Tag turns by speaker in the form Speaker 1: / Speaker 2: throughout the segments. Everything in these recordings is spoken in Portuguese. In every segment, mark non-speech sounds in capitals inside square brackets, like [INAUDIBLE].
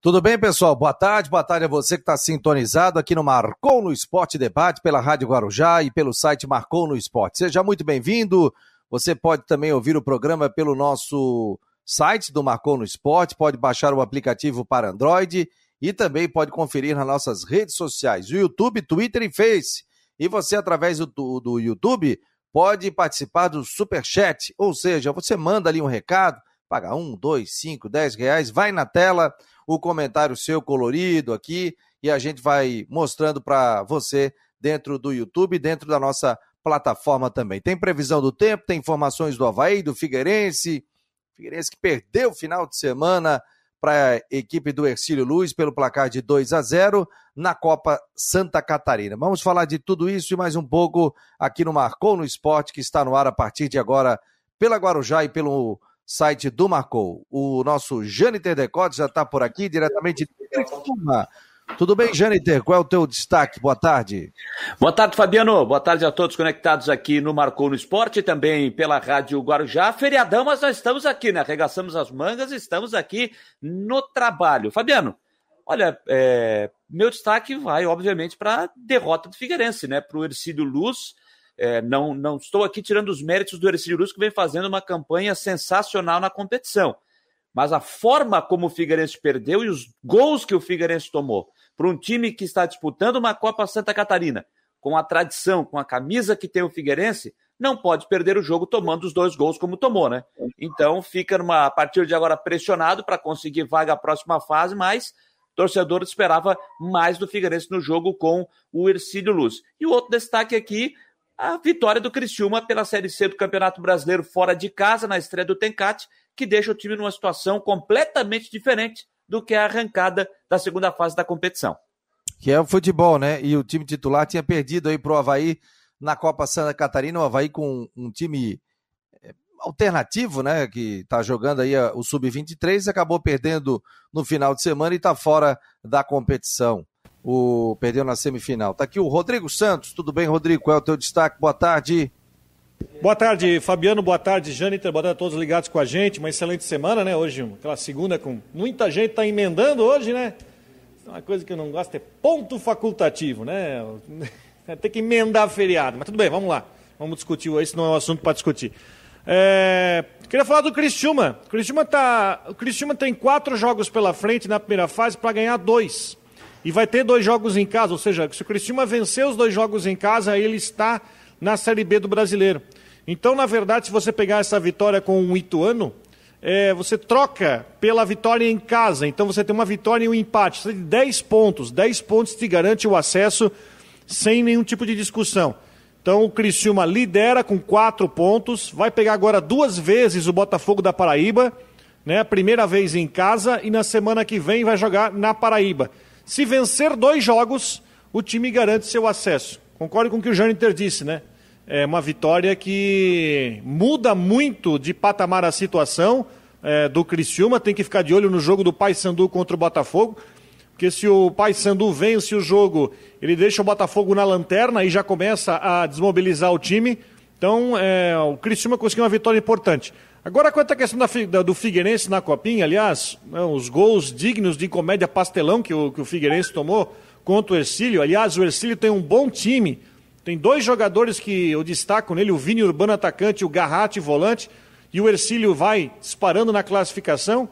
Speaker 1: Tudo bem, pessoal? Boa tarde, boa tarde a você que está sintonizado aqui no Marcou no Esporte Debate pela Rádio Guarujá e pelo site Marcou no Esporte. Seja muito bem-vindo. Você pode também ouvir o programa pelo nosso site do Marcou no Esporte, pode baixar o aplicativo para Android e também pode conferir nas nossas redes sociais, o YouTube, Twitter e Face. E você, através do, do YouTube, pode participar do Super Chat, ou seja, você manda ali um recado, paga um, dois, cinco, dez reais, vai na tela o comentário seu colorido aqui e a gente vai mostrando para você dentro do YouTube, dentro da nossa plataforma também. Tem previsão do tempo, tem informações do Havaí, do Figueirense, Figueirense que perdeu o final de semana para a equipe do Ercílio Luz pelo placar de 2 a 0 na Copa Santa Catarina. Vamos falar de tudo isso e mais um pouco aqui no Marcou no Esporte, que está no ar a partir de agora pela Guarujá e pelo site do Marcou. O nosso Jâniter Decote já está por aqui, diretamente de Criciúma. Tudo bem, Jâniter? Qual é o teu destaque? Boa tarde.
Speaker 2: Boa tarde, Fabiano. Boa tarde a todos conectados aqui no Marcou no Esporte, também pela Rádio Guarujá. Feriadão, mas nós estamos aqui, né? Arregaçamos as mangas, estamos aqui no trabalho. Fabiano, olha, é... meu destaque vai, obviamente, para a derrota do Figueirense, né? Para o Ercílio Luz é, não, não estou aqui tirando os méritos do Ercílio Luz, que vem fazendo uma campanha sensacional na competição. Mas a forma como o Figueirense perdeu e os gols que o Figueirense tomou para um time que está disputando uma Copa Santa Catarina, com a tradição, com a camisa que tem o Figueirense, não pode perder o jogo tomando os dois gols como tomou, né? Então fica numa, a partir de agora pressionado para conseguir vaga à próxima fase, mas torcedor esperava mais do Figueirense no jogo com o Ercílio Luz. E o outro destaque aqui a vitória do Criciúma pela Série C do Campeonato Brasileiro fora de casa, na estreia do Tencate, que deixa o time numa situação completamente diferente do que a arrancada da segunda fase da competição.
Speaker 1: Que é o futebol, né? E o time titular tinha perdido aí pro Havaí na Copa Santa Catarina, o Havaí com um time é, alternativo, né? Que tá jogando aí o Sub-23, acabou perdendo no final de semana e tá fora da competição o perdeu na semifinal. Tá aqui o Rodrigo Santos. Tudo bem, Rodrigo? Qual é o teu destaque? Boa tarde.
Speaker 3: Boa tarde, Fabiano. Boa tarde, Jâniter. Boa tarde a todos ligados com a gente. Uma excelente semana, né? Hoje, aquela segunda com muita gente tá emendando hoje, né? Uma coisa que eu não gosto é ponto facultativo, né? [LAUGHS] Tem que emendar feriado. Mas tudo bem, vamos lá. Vamos discutir. Esse não é um assunto para discutir. É... Queria falar do Cristiúma. O Cristiúma, tá... o Cristiúma tem quatro jogos pela frente na primeira fase para ganhar dois. E vai ter dois jogos em casa, ou seja, se o Cristiúma vencer os dois jogos em casa, ele está na Série B do Brasileiro. Então, na verdade, se você pegar essa vitória com o Ituano, é, você troca pela vitória em casa. Então você tem uma vitória e um empate. Você tem 10 pontos. 10 pontos te garante o acesso sem nenhum tipo de discussão. Então o Criciúma lidera com 4 pontos. Vai pegar agora duas vezes o Botafogo da Paraíba. Né? Primeira vez em casa e na semana que vem vai jogar na Paraíba. Se vencer dois jogos, o time garante seu acesso. Concordo com o que o Jâniter disse, né? É uma vitória que muda muito de patamar a situação é, do Criciúma. Tem que ficar de olho no jogo do Paysandu contra o Botafogo. Porque se o Paysandu vence o jogo, ele deixa o Botafogo na lanterna e já começa a desmobilizar o time. Então, é, o Criciúma conseguiu uma vitória importante. Agora, quanto à questão da, do Figueirense na Copinha, aliás, né, os gols dignos de comédia pastelão que o, que o Figueirense tomou contra o Ercílio. Aliás, o Ercílio tem um bom time. Tem dois jogadores que eu destaco nele, o Vini Urbano atacante e o Garratti volante. E o Ercílio vai disparando na classificação.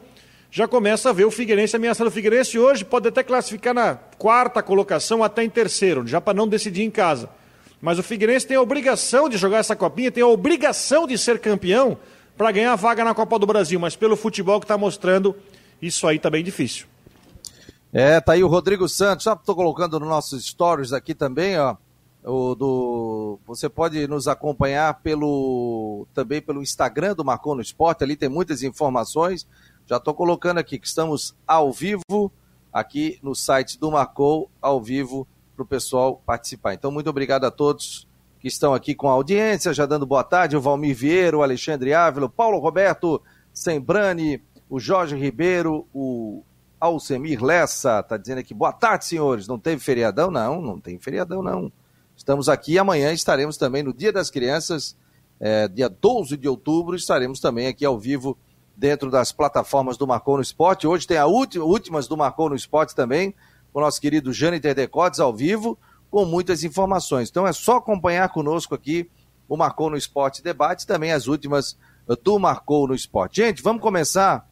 Speaker 3: Já começa a ver o Figueirense ameaçando o Figueirense. Hoje pode até classificar na quarta colocação, até em terceiro, já para não decidir em casa. Mas o Figueirense tem a obrigação de jogar essa copinha, tem a obrigação de ser campeão para ganhar a vaga na Copa do Brasil, mas pelo futebol que está mostrando, isso aí está bem difícil.
Speaker 1: É, tá aí o Rodrigo Santos, já estou colocando nos nossos stories aqui também, ó. O do, você pode nos acompanhar pelo também pelo Instagram do Marcou no Esporte, ali tem muitas informações. Já estou colocando aqui que estamos ao vivo aqui no site do Marcou, ao vivo para o pessoal participar. Então, muito obrigado a todos que estão aqui com a audiência, já dando boa tarde, o Valmir Vieira, o Alexandre Ávila, o Paulo Roberto Sembrani, o Jorge Ribeiro, o Alcemir Lessa, está dizendo aqui, boa tarde, senhores, não teve feriadão? Não, não tem feriadão, não. Estamos aqui e amanhã estaremos também no Dia das Crianças, é, dia 12 de outubro, estaremos também aqui ao vivo dentro das plataformas do Marcou no Esporte. Hoje tem a última, últimas do Marcou no Esporte também, com o nosso querido Jâniter Decotes ao vivo, com muitas informações. Então é só acompanhar conosco aqui o Marcou no Esporte Debate, também as últimas do Marcou no Esporte. Gente, vamos começar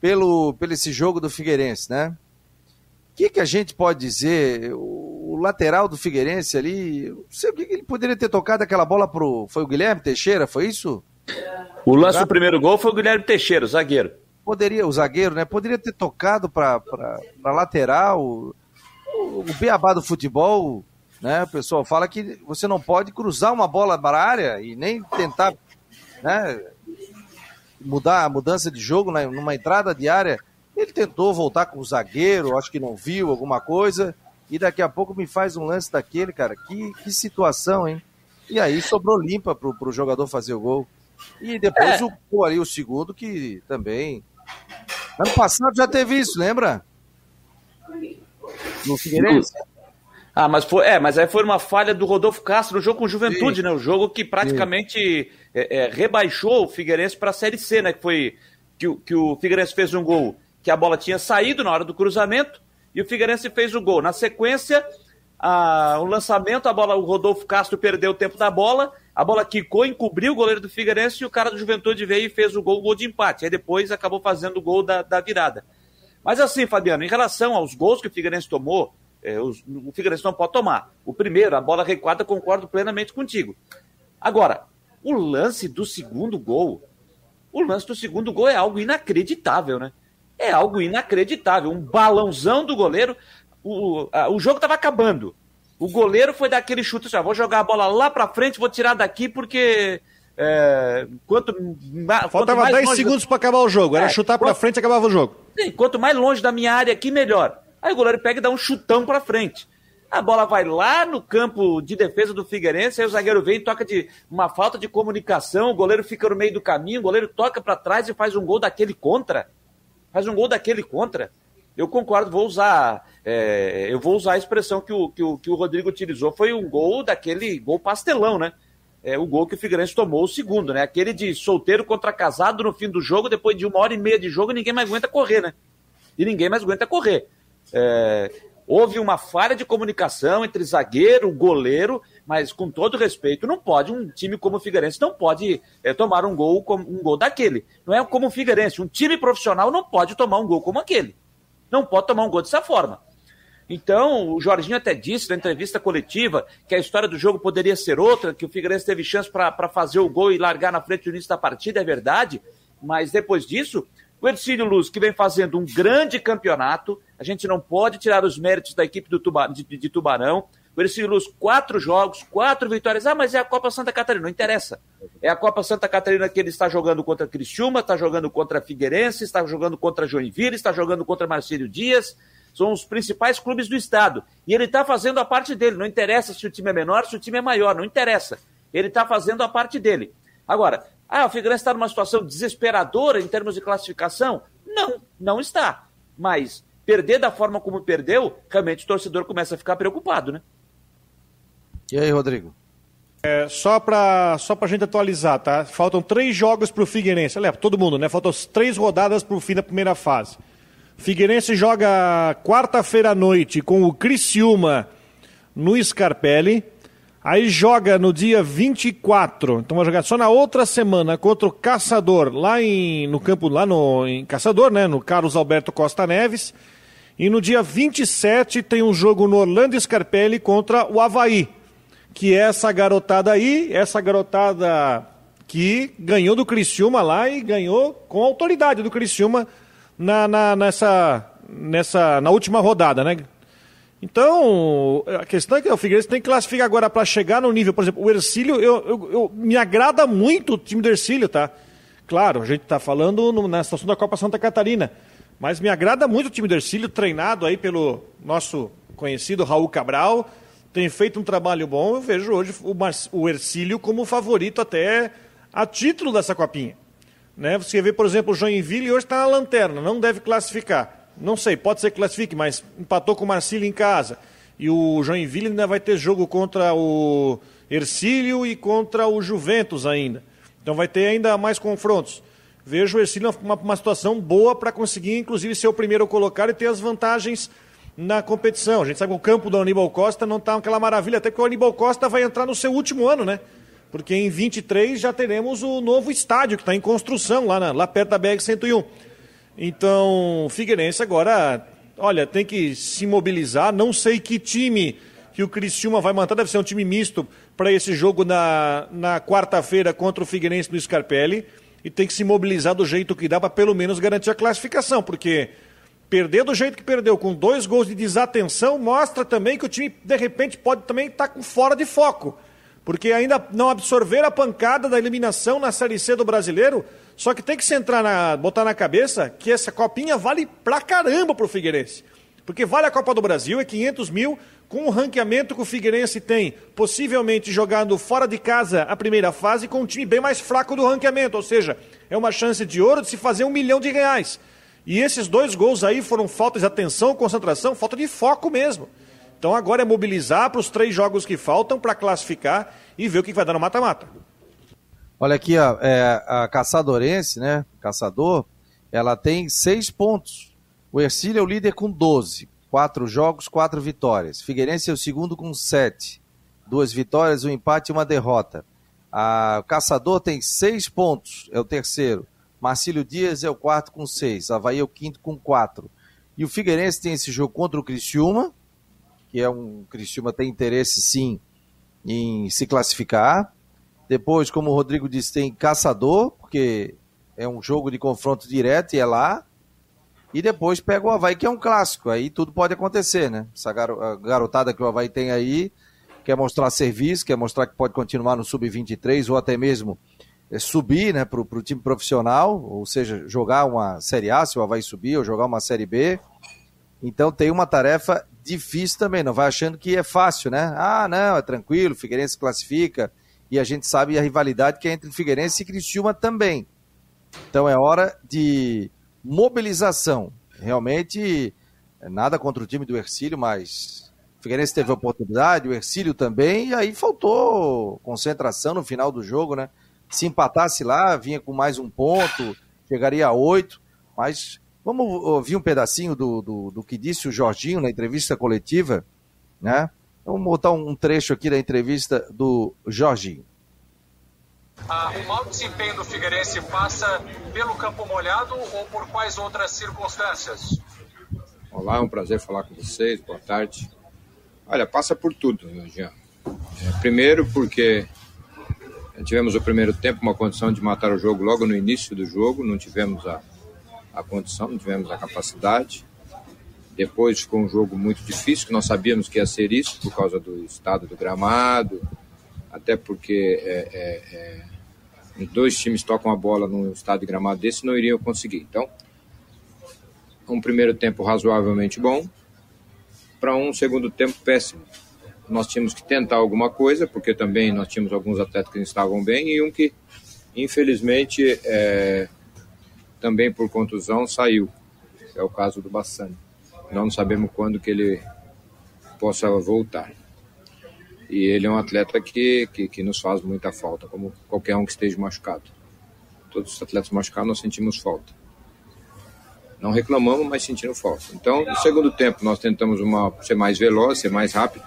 Speaker 1: pelo, pelo esse jogo do Figueirense, né? O que, que a gente pode dizer? O, o lateral do Figueirense ali, não sei o que, que ele poderia ter tocado aquela bola pro. Foi o Guilherme Teixeira, foi isso?
Speaker 2: O lance do primeiro gol foi o Guilherme Teixeira, o zagueiro.
Speaker 1: Poderia, o zagueiro, né? Poderia ter tocado para lateral. O, o beabá do futebol, né? O pessoal fala que você não pode cruzar uma bola para a área e nem tentar, né? Mudar a mudança de jogo né, numa entrada de área. Ele tentou voltar com o zagueiro, acho que não viu alguma coisa. E daqui a pouco me faz um lance daquele, cara. Que, que situação, hein? E aí sobrou limpa pro, pro jogador fazer o gol. E depois é. o gol ali, o segundo, que também. Ano passado já teve isso, lembra? No Figueirense.
Speaker 2: Ah, mas foi, é, mas aí foi uma falha do Rodolfo Castro no jogo com Juventude, Sim. né? O jogo que praticamente é, é, rebaixou o Figueirense para a Série C, né? Que foi que, o, que o Figueirense fez um gol que a bola tinha saído na hora do cruzamento e o Figueirense fez o gol. Na sequência, a, o lançamento, a bola, o Rodolfo Castro perdeu o tempo da bola a bola quicou, encobriu o goleiro do Figueirense e o cara do Juventude veio e fez o gol, o gol de empate. Aí depois acabou fazendo o gol da, da virada. Mas assim, Fabiano, em relação aos gols que o Figueirense tomou, é, os, o Figueirense não pode tomar. O primeiro, a bola recuada, concordo plenamente contigo. Agora, o lance do segundo gol, o lance do segundo gol é algo inacreditável, né? É algo inacreditável. Um balãozão do goleiro. O, a, o jogo estava acabando. O goleiro foi dar aquele chute, assim, vou jogar a bola lá para frente, vou tirar daqui porque é, quanto,
Speaker 3: Faltava quanto 10 longe... segundos para acabar o jogo, era é, chutar para frente e acabava o jogo.
Speaker 2: Sim, quanto mais longe da minha área aqui, melhor. Aí o goleiro pega e dá um chutão para frente. A bola vai lá no campo de defesa do Figueirense, aí o zagueiro vem e toca de uma falta de comunicação, o goleiro fica no meio do caminho, o goleiro toca para trás e faz um gol daquele contra. Faz um gol daquele contra. Eu concordo, vou usar. É, eu vou usar a expressão que o, que, o, que o Rodrigo utilizou. Foi um gol daquele gol pastelão, né? É o gol que o Figueirense tomou, o segundo, né? Aquele de solteiro contra casado no fim do jogo, depois de uma hora e meia de jogo, ninguém mais aguenta correr, né? E ninguém mais aguenta correr. É, houve uma falha de comunicação entre zagueiro, goleiro, mas com todo respeito, não pode, um time como o Figueirense não pode é, tomar um gol, um gol daquele. Não é como o Figueirense, um time profissional não pode tomar um gol como aquele. Não pode tomar um gol dessa forma. Então, o Jorginho até disse na entrevista coletiva que a história do jogo poderia ser outra, que o Figueirense teve chance para fazer o gol e largar na frente no início da partida, é verdade, mas depois disso, o Ercílio Luz, que vem fazendo um grande campeonato, a gente não pode tirar os méritos da equipe do Tuba, de, de Tubarão. O Ercílio Luz, quatro jogos, quatro vitórias. Ah, mas é a Copa Santa Catarina, não interessa. É a Copa Santa Catarina que ele está jogando contra Criciúma, está jogando contra Figueirense, está jogando contra Joinville, está jogando contra Marcílio Dias. São os principais clubes do estado. E ele está fazendo a parte dele. Não interessa se o time é menor, se o time é maior, não interessa. Ele está fazendo a parte dele. Agora, ah, o Figueirense está numa situação desesperadora em termos de classificação? Não, não está. Mas perder da forma como perdeu, realmente o torcedor começa a ficar preocupado, né?
Speaker 1: E aí, Rodrigo?
Speaker 3: É, só para só a gente atualizar, tá? Faltam três jogos para o Figueirense. Olha, todo mundo, né? Faltam três rodadas para o fim da primeira fase. Figueirense joga quarta-feira à noite com o Criciúma no Scarpelli. Aí joga no dia 24, então vai jogar só na outra semana contra o Caçador, lá em, no campo, lá no em Caçador, né? No Carlos Alberto Costa Neves. E no dia 27 tem um jogo no Orlando Scarpelli contra o Havaí que é essa garotada aí, essa garotada que ganhou do Criciúma lá e ganhou com autoridade do Criciúma na, na, nessa, nessa, na última rodada, né? Então, a questão é que o Figueirense tem que classificar agora para chegar no nível, por exemplo, o Ercílio, eu, eu, eu, me agrada muito o time do Ercílio, tá? Claro, a gente está falando no, na situação da Copa Santa Catarina, mas me agrada muito o time do Ercílio, treinado aí pelo nosso conhecido Raul Cabral, tem feito um trabalho bom, eu vejo hoje o, Mar... o Ercílio como favorito até a título dessa copinha. Né? Você vê, por exemplo, o Joinville hoje está na lanterna, não deve classificar. Não sei, pode ser que classifique, mas empatou com o Marcílio em casa. E o Joinville ainda vai ter jogo contra o Ercílio e contra o Juventus ainda. Então vai ter ainda mais confrontos. Vejo o Ercílio uma, uma situação boa para conseguir, inclusive, ser o primeiro colocado e ter as vantagens na competição. A gente sabe que o campo do Aníbal Costa não está aquela maravilha, até porque o Aníbal Costa vai entrar no seu último ano, né? Porque em 23 já teremos o novo estádio que está em construção lá, na, lá perto da BR-101. Então, Figueirense agora, olha, tem que se mobilizar. Não sei que time que o Criciúma vai manter, deve ser um time misto para esse jogo na, na quarta-feira contra o Figueirense no Scarpelli. E tem que se mobilizar do jeito que dá para pelo menos garantir a classificação, porque perder do jeito que perdeu, com dois gols de desatenção, mostra também que o time, de repente, pode também estar tá fora de foco. Porque ainda não absorver a pancada da eliminação na Série C do brasileiro, só que tem que se entrar na, botar na cabeça que essa copinha vale pra caramba pro Figueirense. Porque vale a Copa do Brasil, é 500 mil, com o ranqueamento que o Figueirense tem, possivelmente jogando fora de casa a primeira fase, com um time bem mais fraco do ranqueamento. Ou seja, é uma chance de ouro de se fazer um milhão de reais. E esses dois gols aí foram falta de atenção, concentração, falta de foco mesmo. Então agora é mobilizar para os três jogos que faltam para classificar e ver o que vai dar no mata-mata.
Speaker 1: Olha aqui, ó, é, a Caçadorense, né? Caçador, ela tem seis pontos. O Ercílio é o líder com 12. Quatro jogos, quatro vitórias. Figueirense é o segundo com sete. Duas vitórias, um empate e uma derrota. A, o Caçador tem seis pontos, é o terceiro. Marcílio Dias é o quarto com seis, Havaí é o quinto com quatro. E o Figueirense tem esse jogo contra o Criciúma, que é um Criciúma tem interesse sim em se classificar. Depois, como o Rodrigo disse, tem Caçador, porque é um jogo de confronto direto e é lá. E depois pega o Havaí, que é um clássico. Aí tudo pode acontecer, né? Essa garotada que o Havaí tem aí quer mostrar serviço, quer mostrar que pode continuar no Sub-23 ou até mesmo é, subir né, para o time profissional, ou seja, jogar uma Série A, se o Havaí subir, ou jogar uma Série B. Então tem uma tarefa difícil também, não vai achando que é fácil, né? Ah, não, é tranquilo, Figueirense classifica, e a gente sabe a rivalidade que é entre Figueirense e Criciúma também. Então é hora de mobilização. Realmente, nada contra o time do Ercílio, mas o Figueirense teve oportunidade, o Ercílio também, e aí faltou concentração no final do jogo, né? Se empatasse lá, vinha com mais um ponto, chegaria a oito. Mas vamos ouvir um pedacinho do, do, do, que disse o Jorginho na entrevista coletiva, né? Vamos botar um trecho aqui da entrevista do Jorginho.
Speaker 4: Ah, o mau desempenho do Figueirense passa pelo campo molhado ou por quais outras circunstâncias?
Speaker 5: Olá, é um prazer falar com vocês. Boa tarde. Olha, passa por tudo, Jean. É, primeiro porque Tivemos o primeiro tempo uma condição de matar o jogo logo no início do jogo, não tivemos a, a condição, não tivemos a capacidade. Depois ficou um jogo muito difícil, que nós sabíamos que ia ser isso, por causa do estado do gramado, até porque é, é, é, os dois times tocam a bola num estado de gramado desse não iriam conseguir. Então, um primeiro tempo razoavelmente bom, para um segundo tempo péssimo nós tínhamos que tentar alguma coisa, porque também nós tínhamos alguns atletas que estavam bem e um que, infelizmente, é, também por contusão saiu. É o caso do Bassani. Não sabemos quando que ele possa voltar. E ele é um atleta que, que, que nos faz muita falta, como qualquer um que esteja machucado. Todos os atletas machucados nós sentimos falta. Não reclamamos, mas sentindo falta. Então, no segundo tempo, nós tentamos uma, ser mais veloz, ser mais rápido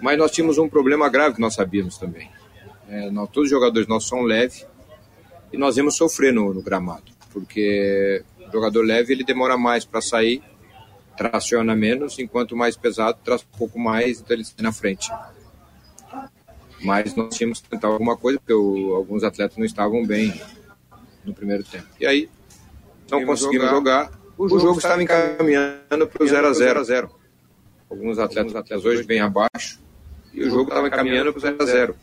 Speaker 5: mas nós tínhamos um problema grave que nós sabíamos também. É, nós, todos os jogadores nossos são leves e nós íamos sofrer no, no gramado, porque o jogador leve ele demora mais para sair, traciona menos, enquanto o mais pesado traz um pouco mais, então ele sai na frente. Mas nós tínhamos que tentar alguma coisa, porque o, alguns atletas não estavam bem no primeiro tempo. E aí, não conseguimos jogar. jogar. O, jogo o jogo estava encaminhando para o 0 a 0 a 0 Alguns atletas, atletas hoje vêm abaixo e o jogo estava caminhando para o 0x0.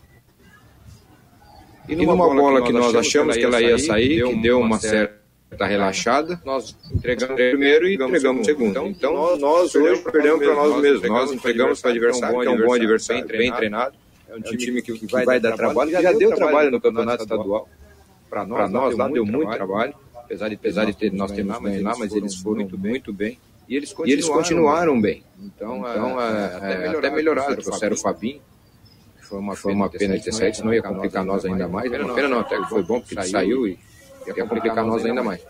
Speaker 5: E numa, bola, bola que nós achamos que ela ia sair, que deu uma certa relaxada, nós entregamos primeiro e entregamos o segundo. Então, então nós, nós hoje perdemos para nós mesmos. Nós entregamos para o adversário, que é um bom adversário, bem treinado. É um time que, que vai dar trabalho, já deu trabalho no campeonato estadual. Para nós, nós lá deu muito trabalho, apesar de, apesar de ter, nós termos lá, mas eles foram muito bem. Muito bem. E eles continuaram, e eles continuaram bem. Então, então é, é, até melhoraram. Trouxeram o Fabinho, foi uma, foi uma pena de ter saído, senão ia complicar nós ainda mais. Uma pena não, até que foi bom porque saiu e ia complicar nós ainda mais.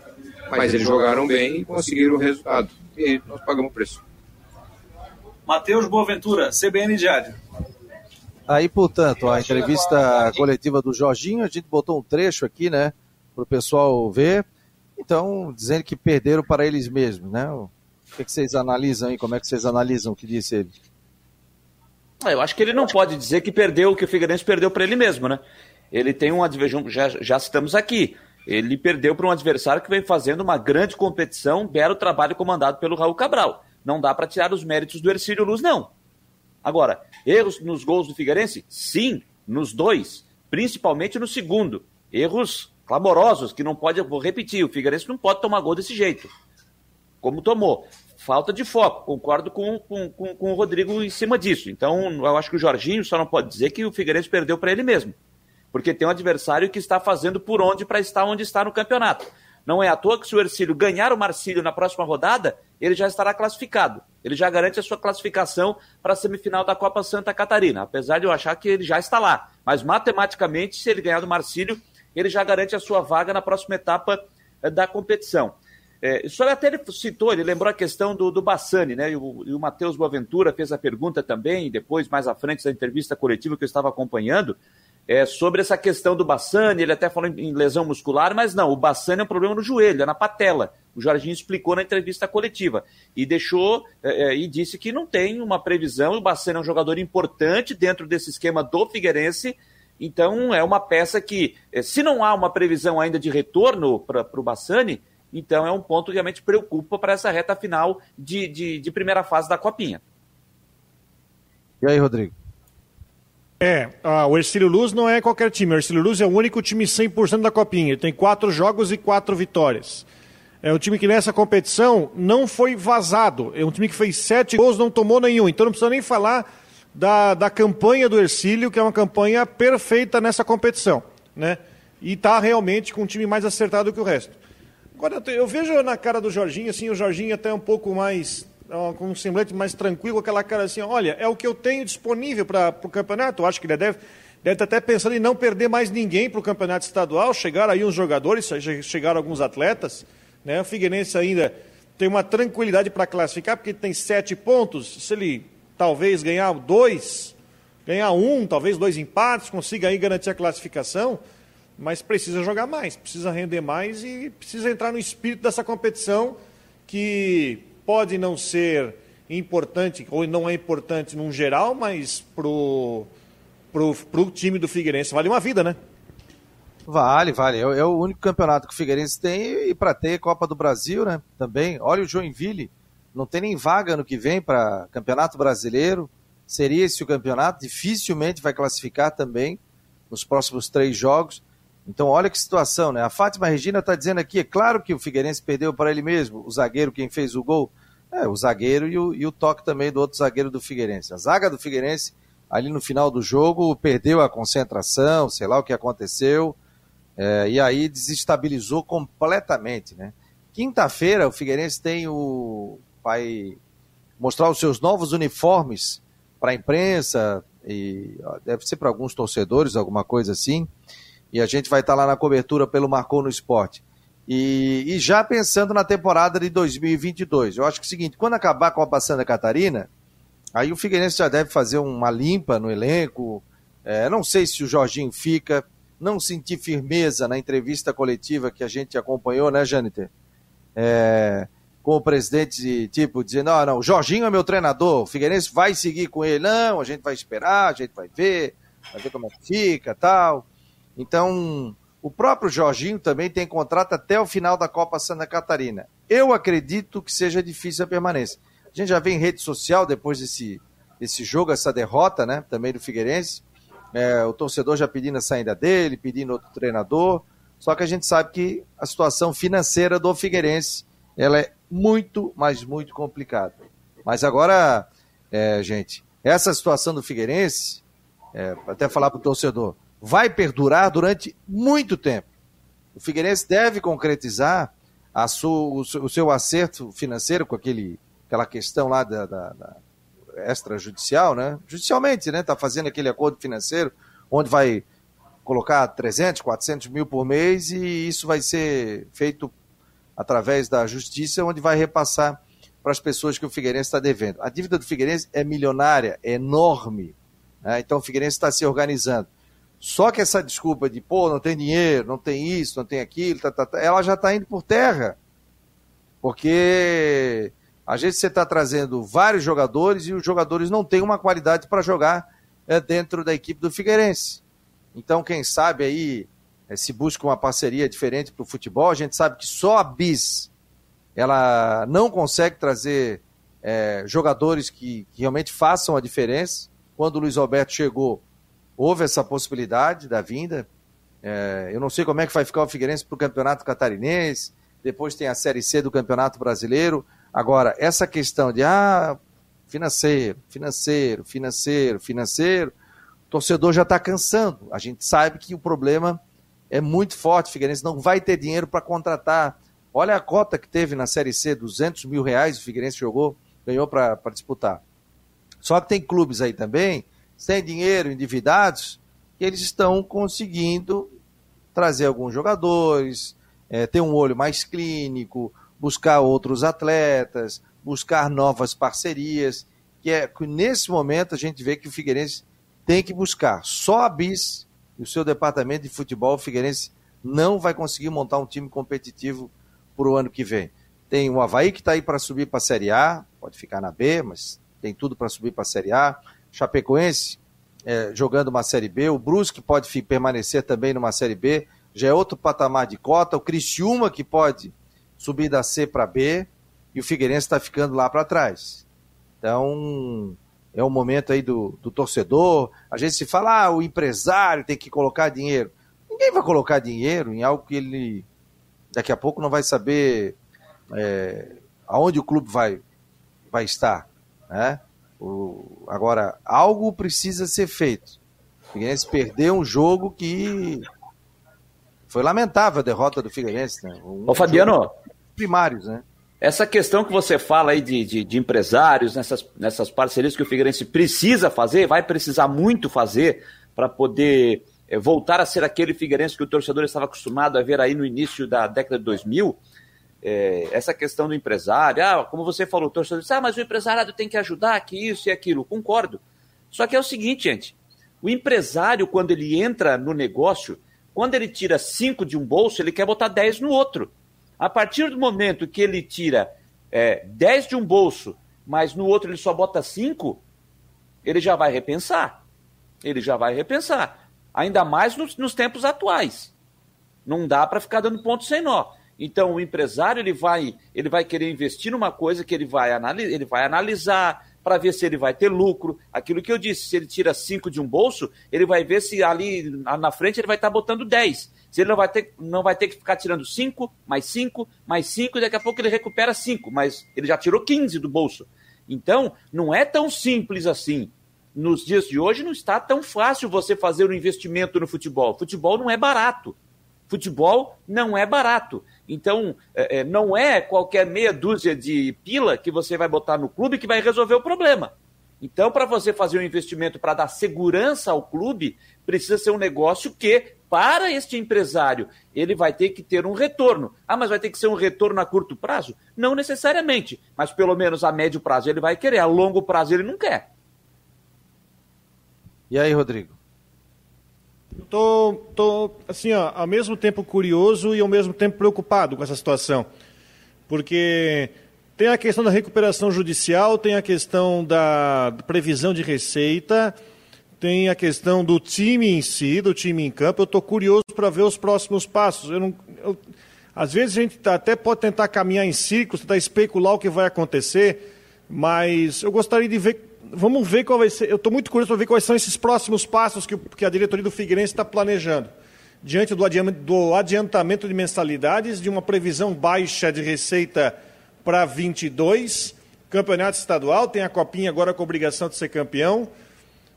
Speaker 5: Mas eles jogaram bem e conseguiram o resultado. E nós pagamos o preço.
Speaker 6: Matheus Boaventura, CBN Diário.
Speaker 1: Aí, portanto, a entrevista coletiva do Jorginho, a gente botou um trecho aqui, né, para o pessoal ver. Então, dizendo que perderam para eles mesmos, né? O que, que vocês analisam aí? Como é que vocês analisam o que disse ele?
Speaker 2: Ah, eu acho que ele não pode dizer que perdeu, que o Figueirense perdeu para ele mesmo, né? Ele tem um adversário, já, já estamos aqui. Ele perdeu para um adversário que vem fazendo uma grande competição, um belo trabalho comandado pelo Raul Cabral. Não dá para tirar os méritos do Ercílio Luz, não. Agora, erros nos gols do Figueirense? Sim, nos dois, principalmente no segundo. Erros clamorosos que não pode, vou repetir, o Figueirense não pode tomar gol desse jeito. Como tomou. Falta de foco, concordo com, com, com, com o Rodrigo em cima disso. Então, eu acho que o Jorginho só não pode dizer que o Figueirense perdeu para ele mesmo. Porque tem um adversário que está fazendo por onde para estar onde está no campeonato. Não é à toa que se o Ercílio ganhar o Marcílio na próxima rodada, ele já estará classificado. Ele já garante a sua classificação para a semifinal da Copa Santa Catarina, apesar de eu achar que ele já está lá. Mas matematicamente, se ele ganhar do Marcílio, ele já garante a sua vaga na próxima etapa eh, da competição. É, só até ele citou, ele lembrou a questão do, do Bassani, né? E o, e o Matheus Boaventura fez a pergunta também, depois, mais à frente da entrevista coletiva que eu estava acompanhando, é, sobre essa questão do Bassani, ele até falou em, lesão muscular, mas não, o Bassani é um problema no joelho, é na patela. O Jorginho explicou na entrevista coletiva e deixou é, é, e disse que não tem uma previsão. O Bassani é um jogador importante dentro desse esquema do Figueirense, então é uma peça que, é, se não há uma previsão ainda de retorno para o Bassani, então é um ponto que realmente preocupa para essa reta final de, de, de primeira fase da Copinha.
Speaker 1: E aí, Rodrigo?
Speaker 3: É, ah, o Ercílio Luz não é qualquer time. O Ercílio Luz é o único time 100% da Copinha. Ele tem quatro jogos e quatro vitórias. É um time que nessa competição não foi vazado. É um time que fez sete gols, não tomou nenhum. Então não precisa nem falar da, da campanha do Ercílio, que é uma campanha perfeita nessa competição. Né? E está realmente com um time mais acertado que o resto. Agora, eu vejo na cara do Jorginho, assim, o Jorginho até um pouco mais com um semblante mais tranquilo, aquela cara assim, olha, é o que eu tenho disponível para o campeonato. Acho que ele deve, deve estar até pensando em não perder mais ninguém para o campeonato estadual. Chegaram aí uns jogadores, chegaram alguns atletas. Né? O Figueirense ainda tem uma tranquilidade para classificar, porque tem sete pontos. Se ele talvez ganhar dois, ganhar um, talvez dois empates, consiga aí garantir a classificação, mas precisa jogar mais, precisa render mais e precisa entrar no espírito dessa competição que pode não ser importante, ou não é importante num geral, mas pro, pro, pro time do Figueirense vale uma vida, né?
Speaker 1: Vale, vale. É, é o único campeonato que o Figueirense tem e para ter Copa do Brasil, né? Também. Olha o Joinville, não tem nem vaga no que vem para Campeonato Brasileiro. Seria esse o campeonato? Dificilmente vai classificar também nos próximos três jogos. Então, olha que situação, né? A Fátima Regina está dizendo aqui, é claro que o Figueirense perdeu para ele mesmo, o zagueiro quem fez o gol, é, o zagueiro e o, e o toque também do outro zagueiro do Figueirense. A zaga do Figueirense, ali no final do jogo, perdeu a concentração, sei lá o que aconteceu, é, e aí desestabilizou completamente, né? Quinta-feira, o Figueirense tem o... vai mostrar os seus novos uniformes para a imprensa, e deve ser para alguns torcedores, alguma coisa assim, e a gente vai estar lá na cobertura pelo Marcou no Esporte. E, e, já pensando na temporada de 2022, eu acho que é o seguinte, quando acabar a Copa Santa Catarina, aí o Figueirense já deve fazer uma limpa no elenco, é, não sei se o Jorginho fica, não senti firmeza na entrevista coletiva que a gente acompanhou, né, Jâniter? É, com o presidente, tipo, dizendo, não, não, o Jorginho é meu treinador, o Figueirense vai seguir com ele, não, a gente vai esperar, a gente vai ver, vai ver como é que fica, tal. Então, o próprio Jorginho também tem contrato até o final da Copa Santa Catarina. Eu acredito que seja difícil a permanência. A gente já vê em rede social, depois desse, desse jogo, essa derrota, né, também do Figueirense, é, o torcedor já pedindo a saída dele, pedindo outro treinador, só que a gente sabe que a situação financeira do Figueirense, ela é muito, mas muito complicada. Mas agora, é, gente, essa situação do Figueirense, é, até falar para o torcedor, vai perdurar durante muito tempo. O Figueirense deve concretizar a sua, o seu acerto financeiro com aquele, aquela questão lá da, da, da extrajudicial, né? Judicialmente, né? Está fazendo aquele acordo financeiro onde vai colocar 300, 400 mil por mês e isso vai ser feito através da justiça, onde vai repassar para as pessoas que o Figueirense está devendo. A dívida do Figueirense é milionária, é enorme. Né? Então o Figueirense está se organizando. Só que essa desculpa de, pô, não tem dinheiro, não tem isso, não tem aquilo, tá, tá, tá, ela já está indo por terra. Porque a gente está trazendo vários jogadores e os jogadores não têm uma qualidade para jogar é, dentro da equipe do Figueirense. Então, quem sabe aí é, se busca uma parceria diferente para o futebol. A gente sabe que só a BIS ela não consegue trazer é, jogadores que, que, realmente façam a diferença. Quando o Luiz Alberto chegou, houve essa possibilidade da vinda. É, eu não sei como é que vai ficar o Figueirense para o Campeonato Catarinense. Depois tem a Série C do Campeonato Brasileiro. Agora, essa questão de ah, financeiro, financeiro, financeiro, financeiro, o torcedor já está cansando. A gente sabe que o problema é muito forte. O Figueirense não vai ter dinheiro para contratar. Olha a cota que teve na Série C, 200 mil reais o Figueirense jogou, ganhou para disputar. Só que tem clubes aí também, sem dinheiro, endividados, que eles estão conseguindo trazer alguns jogadores, é, ter um olho mais clínico, buscar outros atletas, buscar novas parcerias, que é que nesse momento a gente vê que o Figueirense tem que buscar. Só a BIS e o seu departamento de futebol, o Figueirense não vai conseguir montar um time competitivo para o ano que vem. Tem o Havaí que está aí para subir para a Série A, pode ficar na B, mas tem tudo para subir para a Série A. Chapecoense é, jogando uma Série B, o Brusque pode permanecer também numa Série B, já é outro patamar de cota, o Criciúma que pode subir da C para B e o Figueirense está ficando lá para trás. Então, é o momento aí do, do torcedor. A gente se fala, ah, o empresário tem que colocar dinheiro. Ninguém vai colocar dinheiro em algo que ele daqui a pouco não vai saber é, aonde o clube vai, vai estar. Né? O, agora, algo precisa ser feito. O Figueirense perdeu um jogo que foi lamentável a derrota do Figueirense. Né? Um
Speaker 2: Ô, Fabiano,
Speaker 1: primários, né?
Speaker 2: Essa questão que você fala aí de, de, de, empresários, nessas, nessas parcerias que o Figueirense precisa fazer, vai precisar muito fazer para poder é, voltar a ser aquele Figueirense que o torcedor estava acostumado a ver aí no início da década de 2000. É, essa questão do empresário, ah, como você falou, o torcedor disse, ah, mas o empresário tem que ajudar, que isso e aquilo. Concordo. Só que é o seguinte, gente, o empresário, quando ele entra no negócio, quando ele tira cinco de um bolso, ele quer botar dez no outro. A partir do momento que ele tira é, 10 de um bolso, mas no outro ele só bota 5, ele já vai repensar. Ele já vai repensar. Ainda mais nos, nos tempos atuais. Não dá para ficar dando ponto sem nó. Então o empresário ele vai, ele vai querer investir numa coisa que ele vai, analis, ele vai analisar para ver se ele vai ter lucro. Aquilo que eu disse, se ele tira 5 de um bolso, ele vai ver se ali na frente ele vai estar tá botando 10. Se ele não vai ter, não vai ter que ficar tirando 5, mais 5, mais 5, e daqui a pouco ele recupera 5, mas ele já tirou 15 do bolso. Então, não é tão simples assim. Nos dias de hoje não está tão fácil você fazer um investimento no futebol. Futebol não é barato. Futebol não é barato. Então, é, é não é qualquer meia dúzia de pila que você vai botar no clube que vai resolver o problema. Então, para você fazer um investimento para dar segurança ao clube, precisa ser um negócio que para este empresário, ele vai ter que ter um retorno. Ah, mas vai ter que ser um retorno a curto prazo? Não necessariamente, mas pelo menos a médio prazo ele vai querer, a longo prazo ele não quer.
Speaker 1: E aí, Rodrigo?
Speaker 3: Tô, tô assim, ó, ao mesmo tempo curioso e ao mesmo tempo preocupado com essa situação. Porque tem a questão da recuperação judicial, tem a questão da previsão de receita, tem a questão do time em si, do time em campo. Eu estou curioso para ver os próximos passos. Eu não, eu, às vezes a gente tá, até pode tentar caminhar em círculos, tentar especular o que vai acontecer, mas eu gostaria de ver. Vamos ver qual vai ser. Eu estou muito curioso para ver quais são esses próximos passos que, que a diretoria do Figueirense está planejando. Diante do adiantamento, de mensalidades, de uma previsão baixa de receita para 22, campeonato estadual, tem a Copinha agora com obrigação de ser campeão.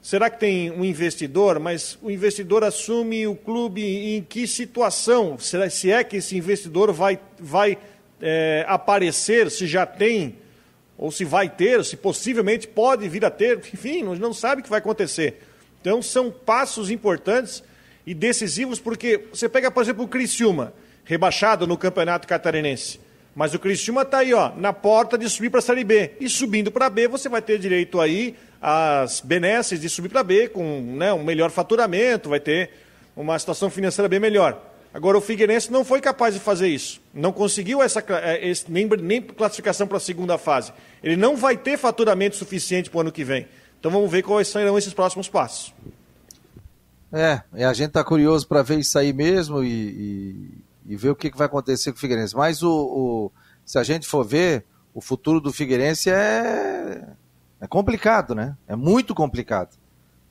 Speaker 3: Será que tem um investidor? Mas o investidor assume o clube em que situação? Será, se é que esse investidor vai, vai é, aparecer, se já tem, ou se vai ter, se possivelmente pode vir a ter, enfim, não sabe o que vai acontecer. Então são passos importantes e decisivos, porque você pega, por exemplo, o Criciúma, rebaixado no Campeonato Catarinense. Mas o Criciúma está aí, ó, na porta de subir para a Série B. E subindo para B, você vai ter direito aí às benesses de subir para B, com né, um melhor faturamento, vai ter uma situação financeira bem melhor. Agora, o Figueirense não foi capaz de fazer isso. Não conseguiu essa, é, nem, nem classificação para a segunda fase. Ele não vai ter faturamento suficiente para o ano que vem. Então vamos ver quais serão esses próximos passos.
Speaker 1: É, a gente está curioso para ver isso aí mesmo e, e, e, ver o que, que vai acontecer com o Figueirense. Mas o, o, se a gente for ver, o futuro do Figueirense é, é complicado, né? É muito complicado.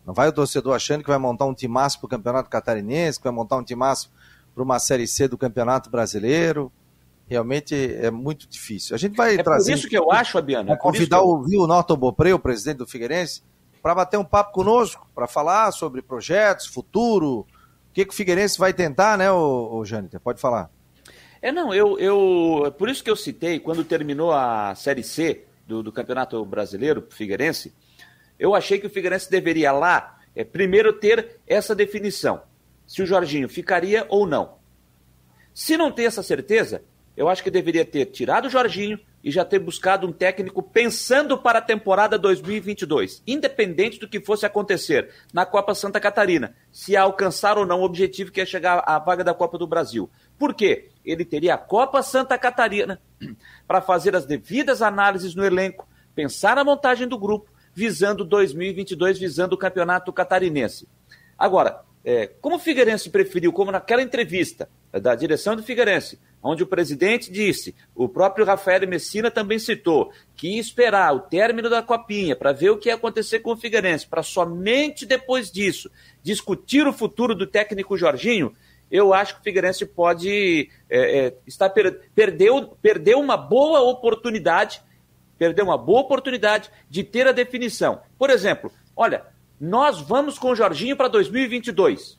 Speaker 1: Não vai o torcedor achando que vai montar um timaço para o Campeonato Catarinense, que vai montar um timaço para uma Série C do Campeonato Brasileiro. Realmente é muito difícil. A gente vai
Speaker 2: é
Speaker 1: trazer.
Speaker 2: por isso que eu acho, Fabiano.
Speaker 1: É convidar eu... o Viu Norton Bopré, o presidente do Figueirense, para bater um papo conosco, para falar sobre projetos, futuro, o que, que o Figueirense vai tentar, né, o, o Jâniter? Pode falar.
Speaker 2: É, não, eu, eu. Por isso que eu citei, quando terminou a Série C do, do Campeonato Brasileiro, Figueirense, eu achei que o Figueirense deveria lá, é, primeiro, ter essa definição: se o Jorginho ficaria ou não. Se não tem essa certeza, eu acho que deveria ter tirado o Jorginho e já ter buscado um técnico pensando para a temporada 2022, independente do que fosse acontecer na Copa Santa Catarina, se alcançar ou não o objetivo que é chegar à vaga da Copa do Brasil. Por quê? Ele teria a Copa Santa Catarina [CLEARS THROAT] para fazer as devidas análises no elenco, pensar na montagem do grupo, visando 2022, visando o Campeonato Catarinense. Agora, é, como o Figueirense preferiu, como naquela entrevista da direção do Figueirense, onde o presidente disse, o próprio Rafael Messina também citou, que ia esperar o término da Copinha para ver o que ia acontecer com o Figueirense, para somente depois disso discutir o futuro do técnico Jorginho, eu acho que o Figueirense pode é, é, estar per, perdeu, perdeu uma boa oportunidade perdeu uma boa oportunidade de ter a definição. Por exemplo, olha, nós vamos com o Jorginho para 2022.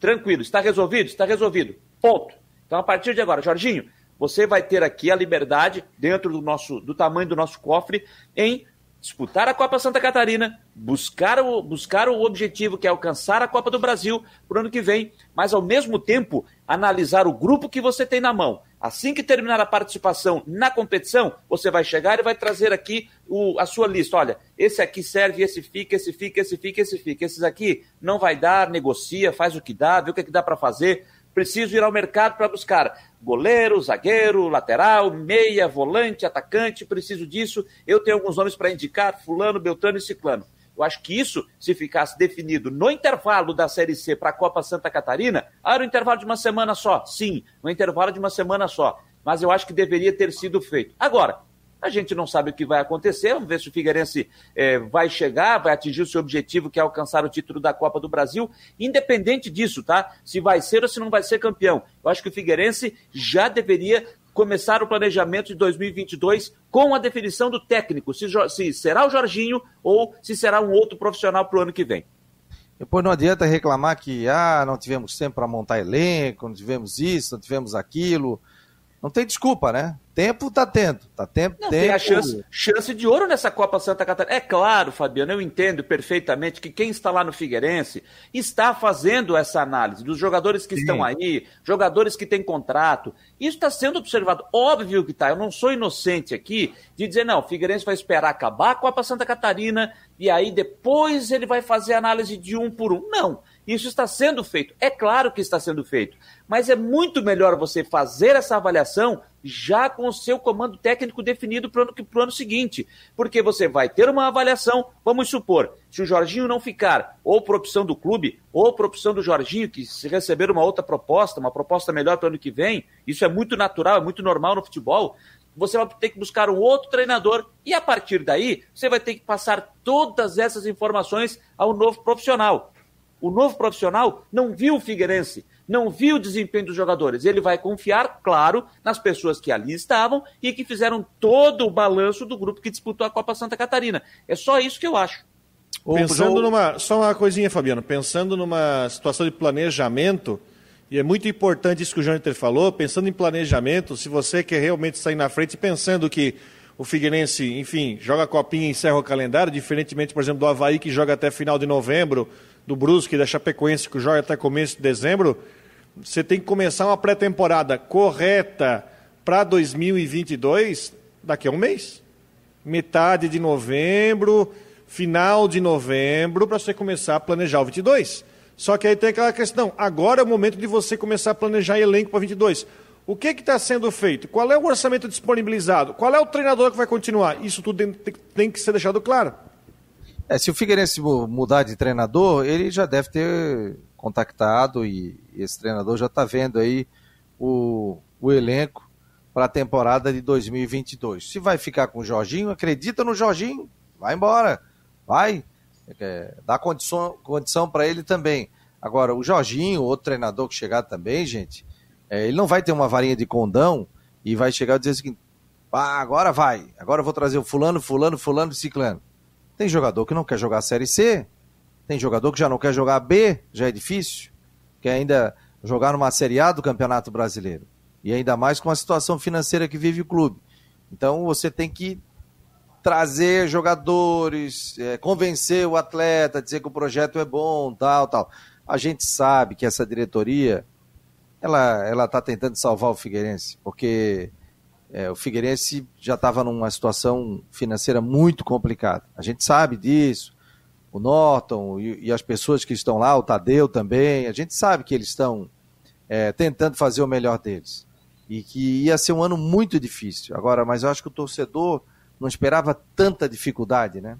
Speaker 2: Tranquilo, está resolvido? Está resolvido. Ponto. Então, a partir de agora, Jorginho, você vai ter aqui a liberdade, dentro do, nosso, do tamanho do nosso cofre, em disputar a Copa Santa Catarina, buscar o, buscar o objetivo que é alcançar a Copa do Brasil para o ano que vem, mas ao mesmo tempo analisar o grupo que você tem na mão. Assim que terminar a participação na competição, você vai chegar e vai trazer aqui o, a sua lista. Olha, esse aqui serve, esse fica, esse fica, esse fica, esse fica. Esses aqui não vai dar, negocia, faz o que dá, vê o que, é que dá para fazer preciso ir ao mercado para buscar goleiro, zagueiro, lateral, meia, volante, atacante, preciso disso. Eu tenho alguns nomes para indicar, fulano, beltrano e ciclano. Eu acho que isso, se ficasse definido no intervalo da Série C para a Copa Santa Catarina, ah, era um intervalo de uma semana só. Sim, um intervalo de uma semana só. Mas eu acho que deveria ter sido feito. Agora, a gente não sabe o que vai acontecer. Vamos ver se o Figueirense é, vai chegar, vai atingir o seu objetivo, que é alcançar o título da Copa do Brasil. Independente disso, tá? Se vai ser ou se não vai ser campeão. Eu acho que o Figueirense já deveria começar o planejamento de 2022 com a definição do técnico, se, se será o Jorginho ou se será um outro profissional para o ano que vem.
Speaker 1: Depois não adianta reclamar que ah, não tivemos tempo para montar elenco, não tivemos isso, não tivemos aquilo. Não tem desculpa, né? Tempo tá tendo, tá tempo,
Speaker 2: não,
Speaker 1: tempo.
Speaker 2: Tem a chance, chance de ouro nessa Copa Santa Catarina. É claro, Fabiano, eu entendo perfeitamente que quem está lá no Figueirense está fazendo essa análise dos jogadores que Sim. estão aí, jogadores que têm contrato. Isso está sendo observado. Óbvio que está. Eu não sou inocente aqui de dizer, não, o Figueirense vai esperar acabar a Copa Santa Catarina e aí depois ele vai fazer análise de um por um. Não. Isso está sendo feito. É claro que está sendo feito. Mas é muito melhor você fazer essa avaliação já com o seu comando técnico definido para o ano, ano seguinte. Porque você vai ter uma avaliação, vamos supor, se o Jorginho não ficar, ou por opção do clube, ou por opção do Jorginho, que se receber uma outra proposta, uma proposta melhor para o ano que vem, isso é muito natural, é muito normal no futebol. Você vai ter que buscar um outro treinador e a partir daí você vai ter que passar todas essas informações ao novo profissional. O novo profissional não viu o Figueirense, não viu o desempenho dos jogadores. Ele vai confiar, claro, nas pessoas que ali estavam e que fizeram todo o balanço do grupo que disputou a Copa Santa Catarina. É só isso que eu acho.
Speaker 3: Pensando numa. Só uma coisinha, Fabiano. Pensando numa situação de planejamento, e é muito importante isso que o Jâniter falou, pensando em planejamento, se você quer realmente sair na frente, pensando que o Figueirense, enfim, joga a copinha e encerra o calendário, diferentemente, por exemplo, do Havaí, que joga até final de novembro, do Brusque da Chapecoense, que joga até começo de dezembro, você tem que começar uma pré-temporada correta para 2022 daqui a um mês. Metade de novembro, final de novembro, para você começar a planejar o 22. Só que aí tem aquela questão, agora é o momento de você começar a planejar elenco para 22. O que está sendo feito? Qual é o orçamento disponibilizado? Qual é o treinador que vai continuar? Isso tudo tem, tem que ser deixado claro.
Speaker 1: É, se o Figueirense mudar de treinador, ele já deve ter contactado e esse treinador já está vendo aí o, o elenco para a temporada de 2022. Se vai ficar com o Jorginho, acredita no Jorginho, vai embora, vai, é, dá condição, condição para ele também. Agora, o Jorginho, outro treinador que chegar também, gente, é, ele não vai ter uma varinha de condão e vai chegar e dizer assim, ah, agora vai, agora eu vou trazer o fulano, fulano, fulano, ciclano. Tem jogador que não quer jogar a Série C, tem jogador que já não quer jogar B, já é difícil, quer ainda jogar numa Série A do Campeonato Brasileiro. E ainda mais com a situação financeira que vive o clube. Então você tem que trazer jogadores, é, convencer o atleta, dizer que o projeto é bom, tal, tal. A gente sabe que essa diretoria ela ela está tentando salvar o Figueirense, porque é, o Figueirense já estava numa situação financeira muito complicada. A gente sabe disso. O Norton e, e, as pessoas que estão lá, o Tadeu também, a gente sabe que eles estão é, tentando fazer o melhor deles. E que ia ser um ano muito difícil. Agora, mas eu acho que o torcedor não esperava tanta dificuldade, né?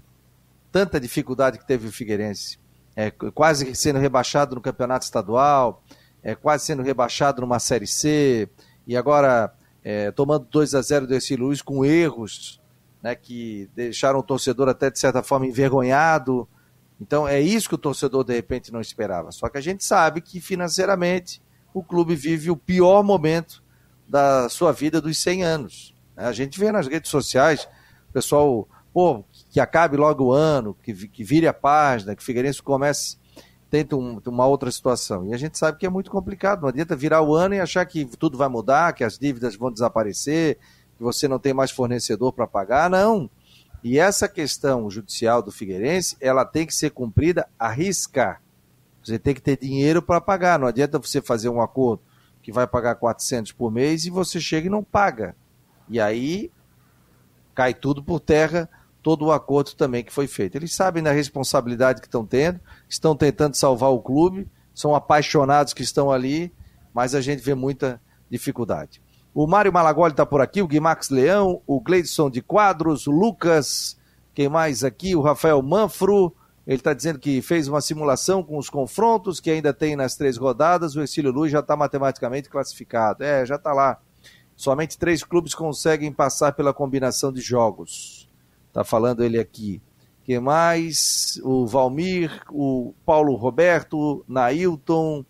Speaker 1: Tanta dificuldade que teve o Figueirense. É, quase sendo rebaixado no campeonato estadual, é, quase sendo rebaixado numa Série C, e agora é, tomando 2 a 0 do Ercílio Luiz com erros né, que deixaram o torcedor até de certa forma envergonhado. Então é isso que o torcedor de repente não esperava. Só que a gente sabe que financeiramente o clube vive o pior momento da sua vida dos 100 anos. Né? A gente vê nas redes sociais o pessoal, pô, que acabe logo o ano, que, que vire a página, que o Figueirense comece tenta um, uma outra situação. E a gente sabe que é muito complicado, não adianta virar o ano e achar que tudo vai mudar, que as dívidas vão desaparecer, que você não tem mais fornecedor para pagar, não. E essa questão judicial do Figueirense, ela tem que ser cumprida a riscar. Você tem que ter dinheiro para pagar, não adianta você fazer um acordo que vai pagar 400 por mês e você chega e não paga. E aí cai tudo por terra todo o acordo também que foi feito. Eles sabem da responsabilidade que estão tendo, estão tentando salvar o clube, são apaixonados que estão ali, mas a gente vê muita dificuldade. O Mário Malagoli está por aqui, o Guimax Leão, o Gleidson de Quadros, o Lucas, quem mais aqui? O Rafael Manfro, ele está dizendo que fez uma simulação com os confrontos que ainda tem nas três rodadas, o Exílio Luz já está matematicamente classificado. É, já está lá. Somente três clubes conseguem passar pela combinação de jogos. Tá falando ele aqui. que mais? O Valmir, o Paulo Roberto, Nailton,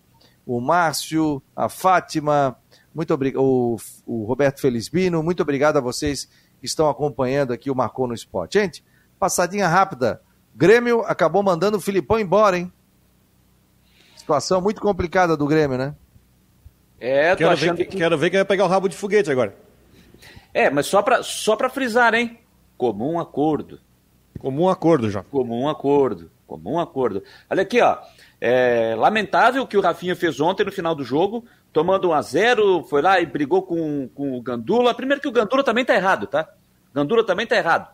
Speaker 1: o Márcio, a Fátima, muito obrigado, o, o Roberto Felizbino, muito obrigado a vocês que estão acompanhando aqui o Marcou no Esporte. Gente, passadinha rápida. Grêmio acabou mandando o Filipão embora, hein? Situação muito complicada do Grêmio, né?
Speaker 3: É, tô quero achando ver, que... Quero ver quem vai pegar o rabo de foguete agora.
Speaker 2: É, mas só para só pra frisar, hein? Comum acordo.
Speaker 3: Comum acordo, já.
Speaker 2: Comum acordo. Comum acordo. Olha aqui, ó. É lamentável o que o Rafinha fez ontem no final do jogo, tomando um a 0 foi lá e brigou com, com o Gandula. Primeiro que o Gandula também tá errado, tá? Gandula também tá errado.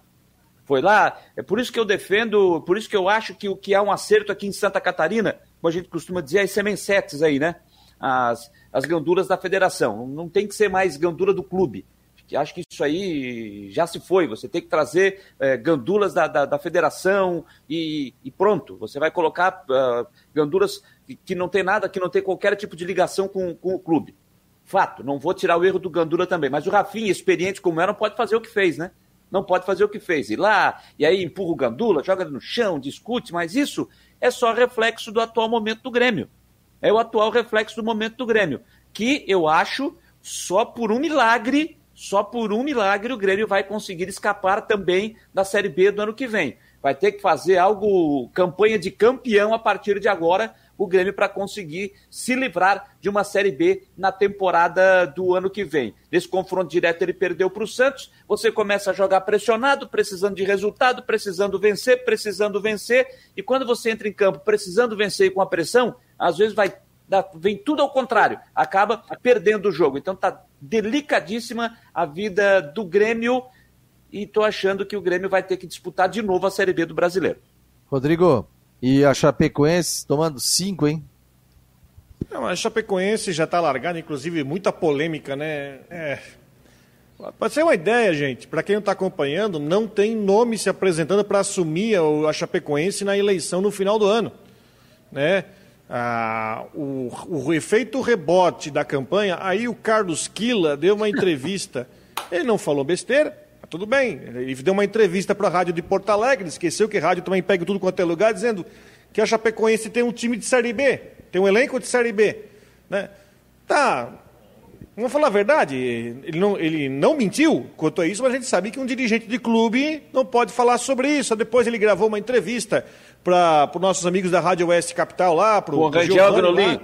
Speaker 2: Foi lá, é por isso que eu defendo, por isso que eu acho que o que há um acerto aqui em Santa Catarina, como a gente costuma dizer, as semensetes aí, né? As, as gandulas da federação. Não tem que ser mais gandula do clube que acho que isso aí já se foi. Você tem que trazer é, gandulas da, da, da federação e, e, pronto. Você vai colocar uh, gandulas que, que, não tem nada, que não tem qualquer tipo de ligação com, com o clube. Fato, não vou tirar o erro do Gandula também, mas o Rafinha, experiente como é, não pode fazer o que fez, né? Não pode fazer o que fez. Ir lá, e aí empurra o Gandula, joga no chão, discute, mas isso é só reflexo do atual momento do Grêmio. É o atual reflexo do momento do Grêmio. Que eu acho, só por um milagre, só por um milagre o Grêmio vai conseguir escapar também da Série B do ano que vem. Vai ter que fazer algo, campanha de campeão a partir de agora, o Grêmio para conseguir se livrar de uma Série B na temporada do ano que vem. Nesse confronto direto ele perdeu para o Santos, você começa a jogar pressionado, precisando de resultado, precisando vencer, precisando vencer, e quando você entra em campo precisando vencer com a pressão, às vezes vai vem tudo ao contrário, acaba perdendo o jogo. Então tá delicadíssima a vida do Grêmio e tô achando que o Grêmio vai ter que disputar de novo a Série B do Brasileiro.
Speaker 1: Rodrigo, e a Chapecoense tomando cinco, hein?
Speaker 3: Não, a Chapecoense já está largada, inclusive muita polêmica, né? É. Pode ser uma ideia, gente. Para quem não está acompanhando, não tem nome se apresentando para assumir a Chapecoense na eleição no final do ano, né? Ah, o, o efeito rebote da campanha, aí o Carlos Quila deu uma entrevista. [LAUGHS] Ele não falou besteira, tudo bem. Ele deu uma entrevista para a rádio de Porto Alegre, esqueceu que a rádio também pega tudo quanto é lugar, dizendo que a Chapecoense tem um time de Série B, tem um elenco de Série B. Né? Tá, vamos falar a verdade, ele não, ele não mentiu quanto a isso, mas a gente sabe que um dirigente de clube não pode falar sobre isso. Depois ele gravou uma entrevista para os nossos amigos da Rádio Oeste Capital lá, para o
Speaker 2: Rangel Grolin.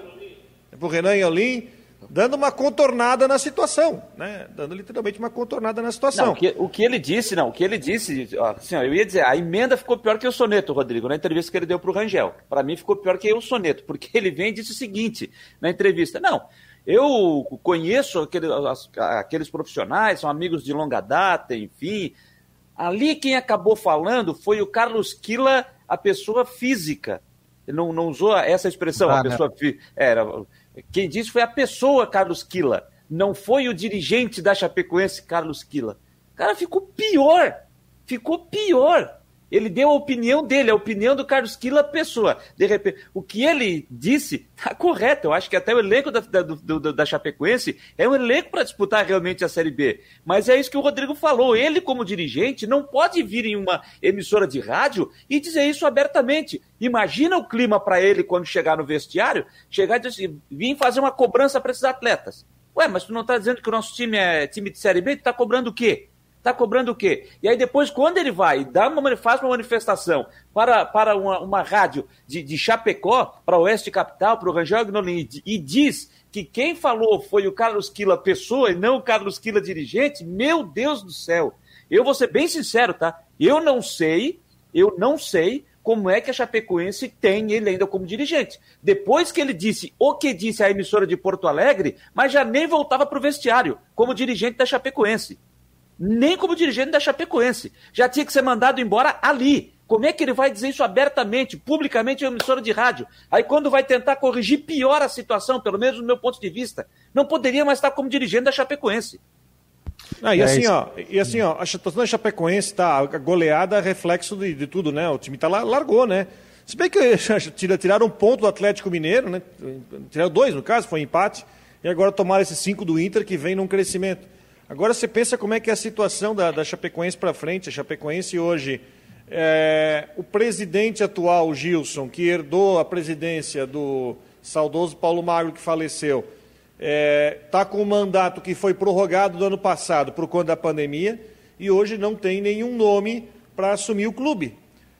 Speaker 3: Para o Renan Yolim, dando uma contornada na situação, né? Dando literalmente uma contornada na situação.
Speaker 2: Não, o, que, o, que, ele disse, não, o que ele disse, assim, ó, eu ia dizer, a emenda ficou pior que o soneto, Rodrigo, na entrevista que ele deu para o Rangel. Para mim ficou pior que o soneto, porque ele vem e disse o seguinte na entrevista: não, eu conheço aqueles profissionais, são amigos de longa data, enfim. Ali quem acabou falando foi o Carlos Quila a pessoa física. Ele não, não usou essa expressão, ah, a pessoa física. Era, quem disse foi a pessoa Carlos Quila, não foi o dirigente da Chapecoense Carlos Quila. O cara ficou pior, ficou pior. Ele deu a opinião dele, a opinião do Carlos Quila pessoa. De repente, o que ele disse está correto. Eu acho que até o elenco da, da, do, da Chapecoense é um elenco para disputar realmente a Série B. Mas é isso que o Rodrigo falou. Ele, como dirigente, não pode vir em uma emissora de rádio e dizer isso abertamente. Imagina o clima para ele quando chegar no vestiário, chegar e dizer assim, vir fazer uma cobrança para esses atletas. Ué, mas tu não está dizendo que o nosso time é time de Série B? Tu está cobrando o quê? Está cobrando o quê? E aí depois, quando ele vai dá uma, faz uma manifestação para, para uma, uma rádio de, de Chapecó, para Oeste Capital, para o Rangel Agnolin, e diz que quem falou foi o Carlos Quila pessoa e não o Carlos Quila dirigente, meu Deus do céu. Eu vou ser bem sincero, tá? Eu não sei, eu não sei como é que a Chapecoense tem ele ainda como dirigente. Depois que ele disse o que disse à emissora de Porto Alegre, mas já nem voltava para o vestiário como dirigente da Chapecoense nem como dirigente da Chapecoense. Já tinha que ser mandado embora ali. Como é que ele vai dizer isso abertamente, publicamente em uma emissora de rádio? Aí quando vai tentar corrigir pior a situação, pelo menos do meu ponto de vista, não poderia mais estar como dirigente da Chapecoense.
Speaker 3: Ah, e, é assim, ó, e assim, ó, a situação da Chapecoense tá a goleada é reflexo de, de, tudo, né? O time tá lá, largou, né? Se bem que [LAUGHS] tiraram um ponto do Atlético Mineiro, né? Tiraram dois, no caso, foi um empate. E agora tomaram esses cinco do Inter que vem num crescimento. Agora você pensa como é que é a situação da, da Chapecoense para frente. A Chapecoense hoje, é, o presidente atual, Gilson, que herdou a presidência do saudoso Paulo Magro, que faleceu, está é, tá com um mandato que foi prorrogado do ano passado por conta da pandemia e hoje não tem nenhum nome para assumir o clube.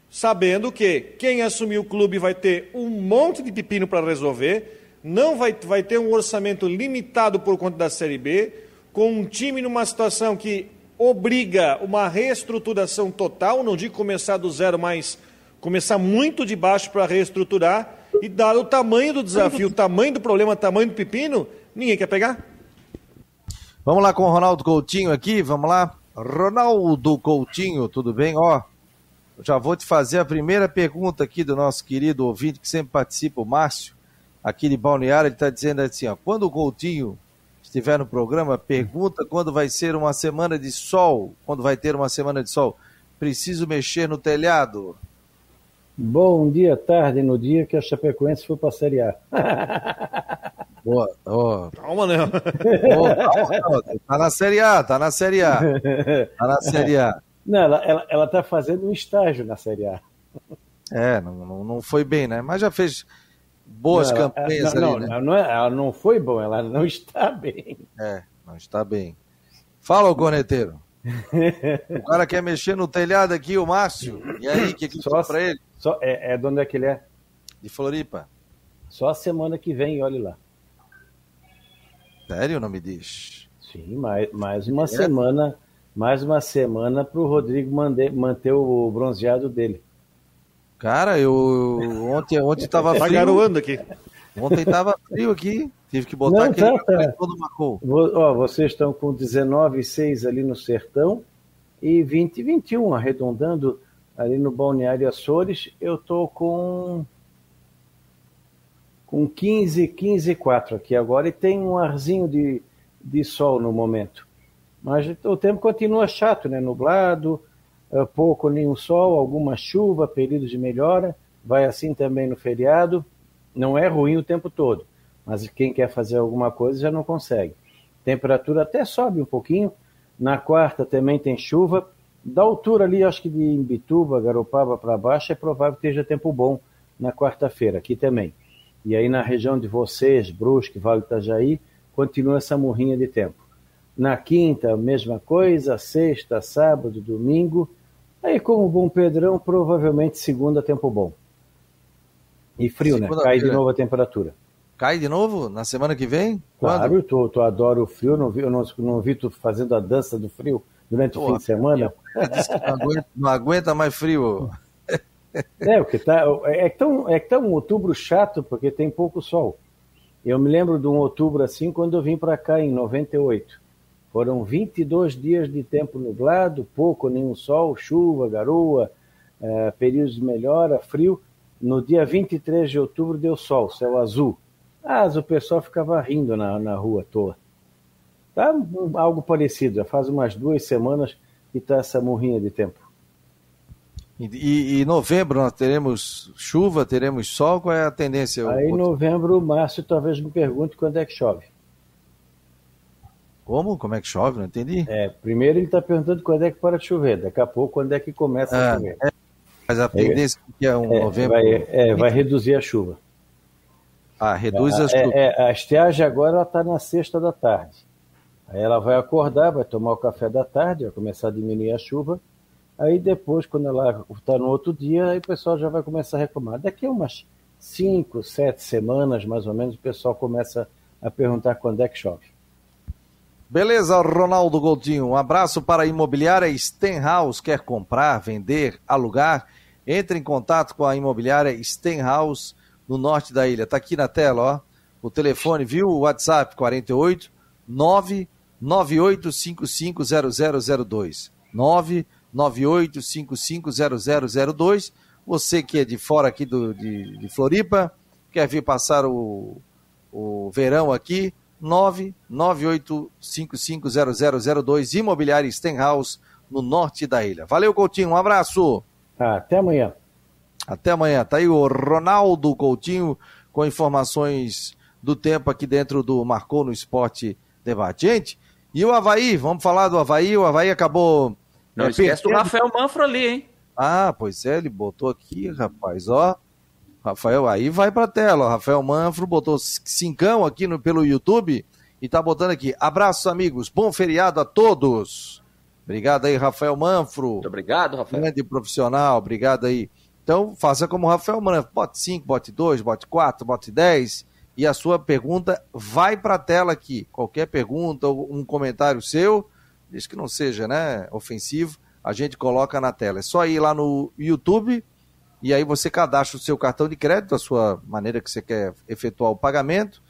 Speaker 3: Sabendo que quem assumir o clube vai ter um monte de pepino para resolver, não vai, vai ter um orçamento limitado por conta da Série B, com um time numa situação que obriga uma reestruturação total, não digo começar do zero, mas começar muito de baixo para reestruturar, e dado o tamanho do desafio, o tamanho do problema, o tamanho do pepino, ninguém quer pegar.
Speaker 1: Vamos lá com o Ronaldo Coutinho aqui, vamos lá. Ronaldo Coutinho, tudo bem? Ó, já vou te fazer a primeira pergunta aqui do nosso querido ouvinte que sempre participa, o Márcio, aqui de Balneário, ele está dizendo assim, ó, quando o Coutinho estiver no programa, pergunta quando vai ser uma semana de sol, quando vai ter uma semana de sol. Preciso mexer no telhado.
Speaker 7: Bom dia, tarde, no dia que a Chapecoense foi para a Série A. [LAUGHS]
Speaker 1: Boa, oh. Calma, né? Oh, calma, tá na Série A, tá na Série A. Tá na Série A.
Speaker 7: Não, ela, ela, ela tá fazendo um estágio na Série A.
Speaker 1: É, não, não, não foi bem, né? Mas já fez boas não, campanhas
Speaker 7: não,
Speaker 1: ali,
Speaker 7: né? Ela não, é, ela não foi bom, ela não [LAUGHS] está bem.
Speaker 1: É, não está bem. Fala, o corneteiro. o cara quer mexer no telhado aqui, o Márcio. E aí, o que, que
Speaker 7: só
Speaker 1: para ele?
Speaker 7: Só, é, é de onde é que ele é?
Speaker 1: De Floripa.
Speaker 7: Só a semana que vem, olhe lá.
Speaker 1: Sério, não me diz?
Speaker 7: Sim, mais, mais uma é. semana, mais uma semana para o Rodrigo manter, manter o bronzeado dele.
Speaker 1: Cara, eu ontem ontem estava
Speaker 3: tá frio. Tá garoando aqui.
Speaker 1: Ontem estava frio aqui. Tive que botar Não, aquele tá, tá.
Speaker 7: todo marcou. Ó, vocês estão com 19,6 ali no Sertão e 20, 21 arredondando ali no Balneário Açores. Eu estou com com 15, 15 e 4 aqui agora e tem um arzinho de, de sol no momento. Mas o tempo continua chato, né? Nublado, pouco nenhum sol, alguma chuva, períodos de melhora. Vai assim também no feriado. Não é ruim o tempo todo, mas quem quer fazer alguma coisa já não consegue. Temperatura até sobe um pouquinho. Na quarta também tem chuva. Da altura ali, acho que de Imbituba, Garopaba para baixo, é provável que esteja tempo bom na quarta-feira, aqui também. E aí na região de vocês, Brusque, Vale do Itajaí, continua essa morrinha de tempo. Na quinta, mesma coisa, sexta, sábado, domingo. Aí, como bom Pedrão, provavelmente segunda, tempo bom. E frio, né? Cai de novo a temperatura.
Speaker 1: Cai de novo na semana que vem?
Speaker 7: Claro, tu, tu adora o frio, não vi, eu não, não vi tu fazendo a dança do frio durante Pô, o fim de semana.
Speaker 1: Não aguenta, não aguenta mais frio.
Speaker 7: É, o que tá, é, tão, é tão um outubro chato porque tem pouco sol. Eu me lembro de um outubro assim quando eu vim para cá em 98. Foram 22 dias de tempo nublado, pouco nenhum sol, chuva, garoa, é, períodos de melhora, frio. No dia 23 de outubro deu sol, céu azul. Mas o pessoal ficava rindo na, na rua à toa. Tá algo parecido, já faz umas duas semanas que está essa morrinha de tempo.
Speaker 1: E, e, novembro nós teremos chuva, teremos sol, qual é a tendência?
Speaker 7: Aí em novembro, Márcio talvez me pergunte quando é que chove.
Speaker 1: Como? Como é que chove? Não entendi.
Speaker 7: É, primeiro ele está perguntando quando é que para de chover, daqui a pouco quando é que começa ah, a chover. É,
Speaker 1: mas a tendência é, que é um
Speaker 7: é,
Speaker 1: novembro...
Speaker 7: Vai, é, vai reduzir a chuva.
Speaker 1: Ah, reduz a,
Speaker 7: a chuva. É, a estiagem agora está na sexta da tarde. Aí ela vai acordar, vai tomar o café da tarde, vai começar a diminuir a chuva, Aí depois, quando ela está no outro dia, aí o pessoal já vai começar a reclamar. Daqui a umas cinco, sete semanas, mais ou menos, o pessoal começa a perguntar quando é que chove.
Speaker 1: Beleza, Ronaldo Goldinho. Um abraço para a imobiliária Stenhouse. Quer comprar, vender, alugar? Entre em contato com a imobiliária Stenhouse no norte da ilha. Está aqui na tela, ó. O telefone, viu? O WhatsApp 48 998550002. 9 98550002. Você que é de fora aqui do, de, de Floripa, quer vir passar o, o verão aqui, 998550002, Imobiliária Stenhouse, no norte da ilha. Valeu, Coutinho, um abraço.
Speaker 7: Até amanhã.
Speaker 1: Até amanhã. Tá aí o Ronaldo Coutinho com informações do tempo aqui dentro do Marcou no Esporte Debate. Gente, e o Havaí? Vamos falar do Havaí. O Havaí acabou
Speaker 2: não é, esquece do Rafael Manfro ali, hein?
Speaker 1: Ah, pois é, ele botou aqui, rapaz, ó. Rafael, aí vai pra tela, ó. Rafael Manfro botou cincão aqui no, pelo YouTube e tá botando aqui. Abraços, amigos, bom feriado a todos. Obrigado aí, Rafael Manfro.
Speaker 2: Muito obrigado, Rafael.
Speaker 1: Grande profissional, obrigado aí. Então, faça como o Rafael Manfro, bote 5, bote 2, bote 4, bote 10 e a sua pergunta vai para a tela aqui. Qualquer pergunta ou um comentário seu, desde que não seja né, ofensivo, a gente coloca na tela. É só ir lá no YouTube e aí você cadastra o seu cartão de crédito, a sua maneira que você quer efetuar o pagamento,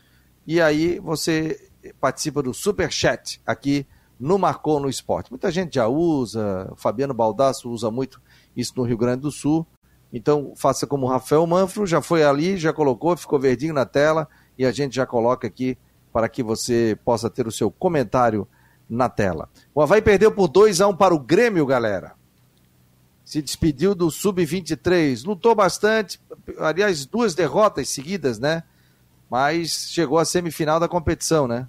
Speaker 1: e aí você participa do Super Chat aqui no Marcou no Esporte. Muita gente já usa, o Fabiano Baldasso usa muito isso no Rio Grande do Sul. Então faça como o Rafael Manfro, já foi ali, já colocou, ficou verdinho na tela e a gente já coloca aqui para que você possa ter o seu comentário na tela. O Havaí perdeu por 2 a 1 para o Grêmio, galera. Se despediu do Sub-23, lutou bastante, aliás, duas derrotas seguidas, né? Mas chegou à semifinal da competição, né?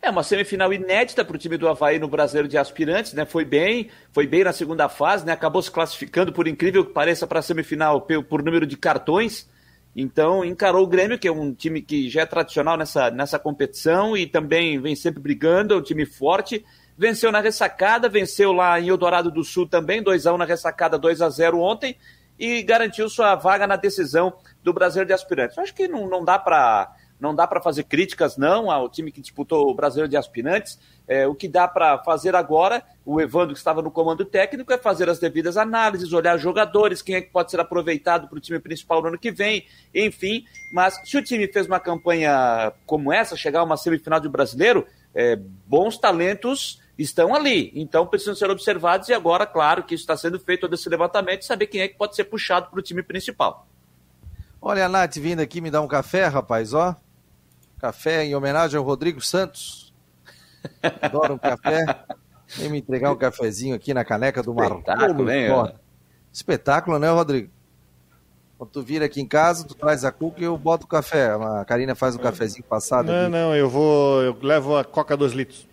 Speaker 2: É uma semifinal inédita para o time do Havaí no Brasileiro de Aspirantes, né? Foi bem, foi bem na segunda fase, né? Acabou se classificando, por incrível que pareça, para a semifinal por, número de cartões. Então, encarou o Grêmio, que é um time que já é tradicional nessa, nessa competição e também vem sempre brigando, é um time forte. Venceu na ressacada, venceu lá em Eldorado do Sul também, 2x1 na ressacada, 2x0 ontem. e garantiu sua vaga na decisão do Brasileiro de Aspirantes. Eu acho que não, não dá para não dá para fazer críticas, não, ao time que disputou o Brasileiro de Aspirantes. É, o que dá para fazer agora, o Evandro, que estava no comando técnico, é fazer as devidas análises, olhar jogadores, quem é que pode ser aproveitado para o time principal no ano que vem, enfim. Mas se o time fez uma campanha como essa, chegar a uma semifinal de brasileiro, é, bons talentos estão ali. Então precisam ser observados e agora, claro, que isso está sendo feito todo esse levantamento e saber quem é que pode ser puxado para o time principal.
Speaker 1: Olha a Nath vindo aqui me dar um café, rapaz, ó. Café em homenagem ao Rodrigo Santos. Adoro um café. Vem me entregar um cafezinho aqui na caneca do
Speaker 2: Espetáculo, hein,
Speaker 1: Espetáculo, né, Rodrigo? Quando tu vira aqui em casa, tu traz a cuca e eu boto o café. A Karina faz um cafezinho passado.
Speaker 3: Não,
Speaker 1: aqui.
Speaker 3: não, eu vou. Eu levo a Coca 2 litros.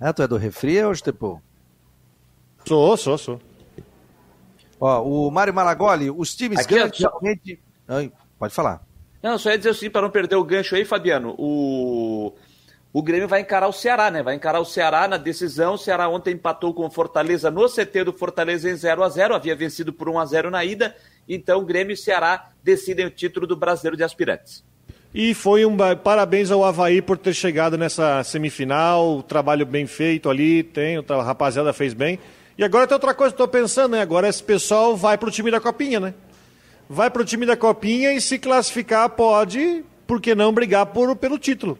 Speaker 1: Ah, tu é do refri ou Estepô?
Speaker 3: Sou, sou, sou.
Speaker 1: Ó, o Mário Malagoli, os times
Speaker 2: Aqui,
Speaker 1: grandes realmente... Ai, pode falar.
Speaker 2: Não, só ia dizer assim, para não perder o gancho aí, Fabiano, o, o Grêmio vai encarar o Ceará, né? Vai encarar o Ceará na decisão. O Ceará ontem empatou com o Fortaleza no CT do Fortaleza em 0 a 0 havia vencido por 1 a 0 na ida. Então, Grêmio e Ceará decidem o título do Brasileiro de Aspirantes.
Speaker 3: E foi um parabéns ao Havaí por ter chegado nessa semifinal, trabalho bem feito ali, tem, a rapaziada fez bem. E agora tem outra coisa que tô pensando, né? Agora esse pessoal vai pro time da Copinha, né? Vai pro time da Copinha e se classificar pode, por que não brigar por, pelo título?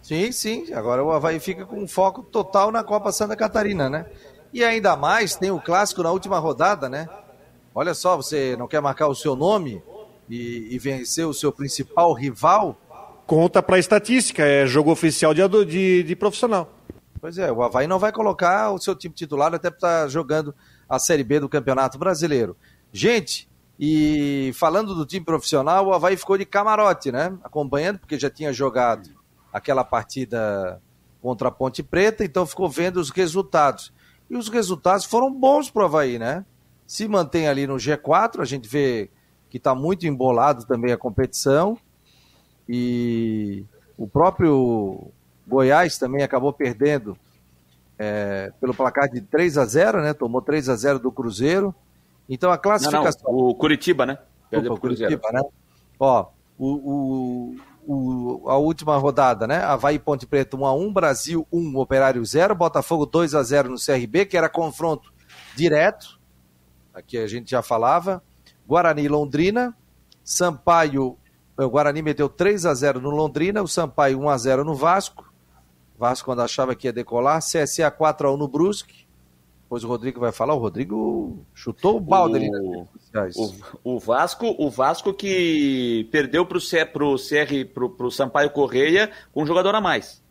Speaker 1: Sim, sim. Agora o Havaí fica com foco total na Copa Santa Catarina, né? E ainda mais tem o clássico na última rodada, né? Olha só, você não quer marcar o seu nome e, e vencer o seu principal rival?
Speaker 3: Conta pra estatística, é jogo oficial de, de, de profissional.
Speaker 1: Pois é, o Havaí não vai colocar o seu time titular até para estar jogando a Série B do Campeonato Brasileiro. Gente, e falando do time profissional, o Havaí ficou de camarote, né? Acompanhando, porque já tinha jogado aquela partida contra a Ponte Preta, então ficou vendo os resultados. E os resultados foram bons para o Havaí, né? Se mantém ali no G4, a gente vê que está muito embolado também a competição. E o próprio Goiás também acabou perdendo é, pelo placar de 3 a 0 né? Tomou 3 a 0 do Cruzeiro. Então a
Speaker 2: Não, não,
Speaker 1: classificação.
Speaker 2: o Curitiba, né? Perdeu
Speaker 1: Opa,
Speaker 2: Cruzeiro.
Speaker 1: Curitiba, né? Ó, o, o, o- a última rodada, né? Havaí Ponte Preta 1x1, Brasil 1, Operário 0, Botafogo 2x0 no CRB, que era confronto direto, aqui a gente já falava, Guarani e Londrina, Sampaio, o Guarani meteu 3x0 no Londrina, o Sampaio 1x0 no Vasco, Vasco quando achava que ia decolar, CSA 4x1 no Brusque, depois o Rodrigo vai falar, o Rodrigo chutou o balde ali nas
Speaker 2: O-
Speaker 1: redes sociais.
Speaker 2: O, o Vasco, o Vasco que perdeu pro, C, pro CR, pro, pro Sampaio Correia com um jogador a mais.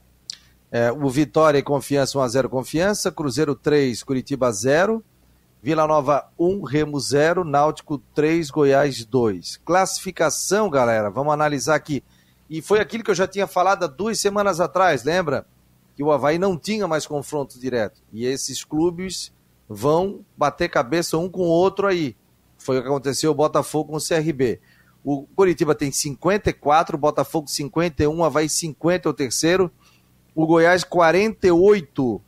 Speaker 1: É, o Vitória e Confiança 1x0 Confiança, Cruzeiro 3, Curitiba 0, Vila Nova 1, Remo 0, Náutico 3, Goiás 2. Classificação, galera, vamos analisar aqui. E foi aquilo que eu já tinha falado há duas semanas atrás, lembra? Que o Havaí não tinha mais confronto direto. E esses clubes vão bater cabeça um com o outro aí. Foi o que aconteceu o Botafogo com o CRB. O Curitiba tem 54, o Botafogo 51, o Havaí 50 é o terceiro. O Goiás 48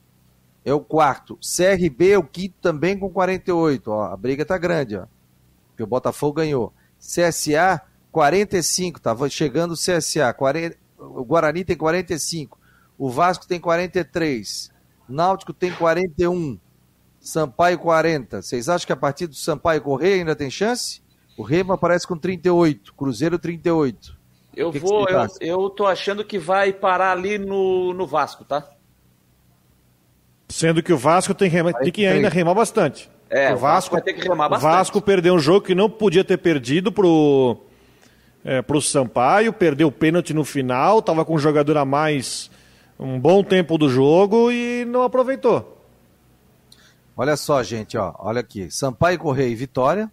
Speaker 1: é o quarto. CRB é o quinto também com 48. Ó, a briga tá grande, ó. Porque o Botafogo ganhou. CSA 45, tava chegando o CSA. 40, o Guarani tem 45. O Vasco tem 43. Náutico tem 41. Sampaio 40. Vocês acham que a partir do Sampaio Correia ainda tem chance? O Remo aparece com 38. Cruzeiro 38.
Speaker 2: Eu
Speaker 1: Que que
Speaker 2: vou,
Speaker 1: você
Speaker 2: eu, eu tô achando que vai parar ali no, no Vasco, tá?
Speaker 3: Sendo que o Vasco tem, rema- tem que ainda remar bastante.
Speaker 2: É,
Speaker 3: o Vasco,
Speaker 2: vai ter que remar
Speaker 3: o
Speaker 2: bastante.
Speaker 3: Vasco perdeu um jogo que não podia ter perdido pro, é, pro Sampaio, perdeu o pênalti no final, tava com um jogador a mais um bom tempo do jogo e não aproveitou.
Speaker 1: Olha só, gente, ó. Olha aqui. Sampaio Correia e Vitória.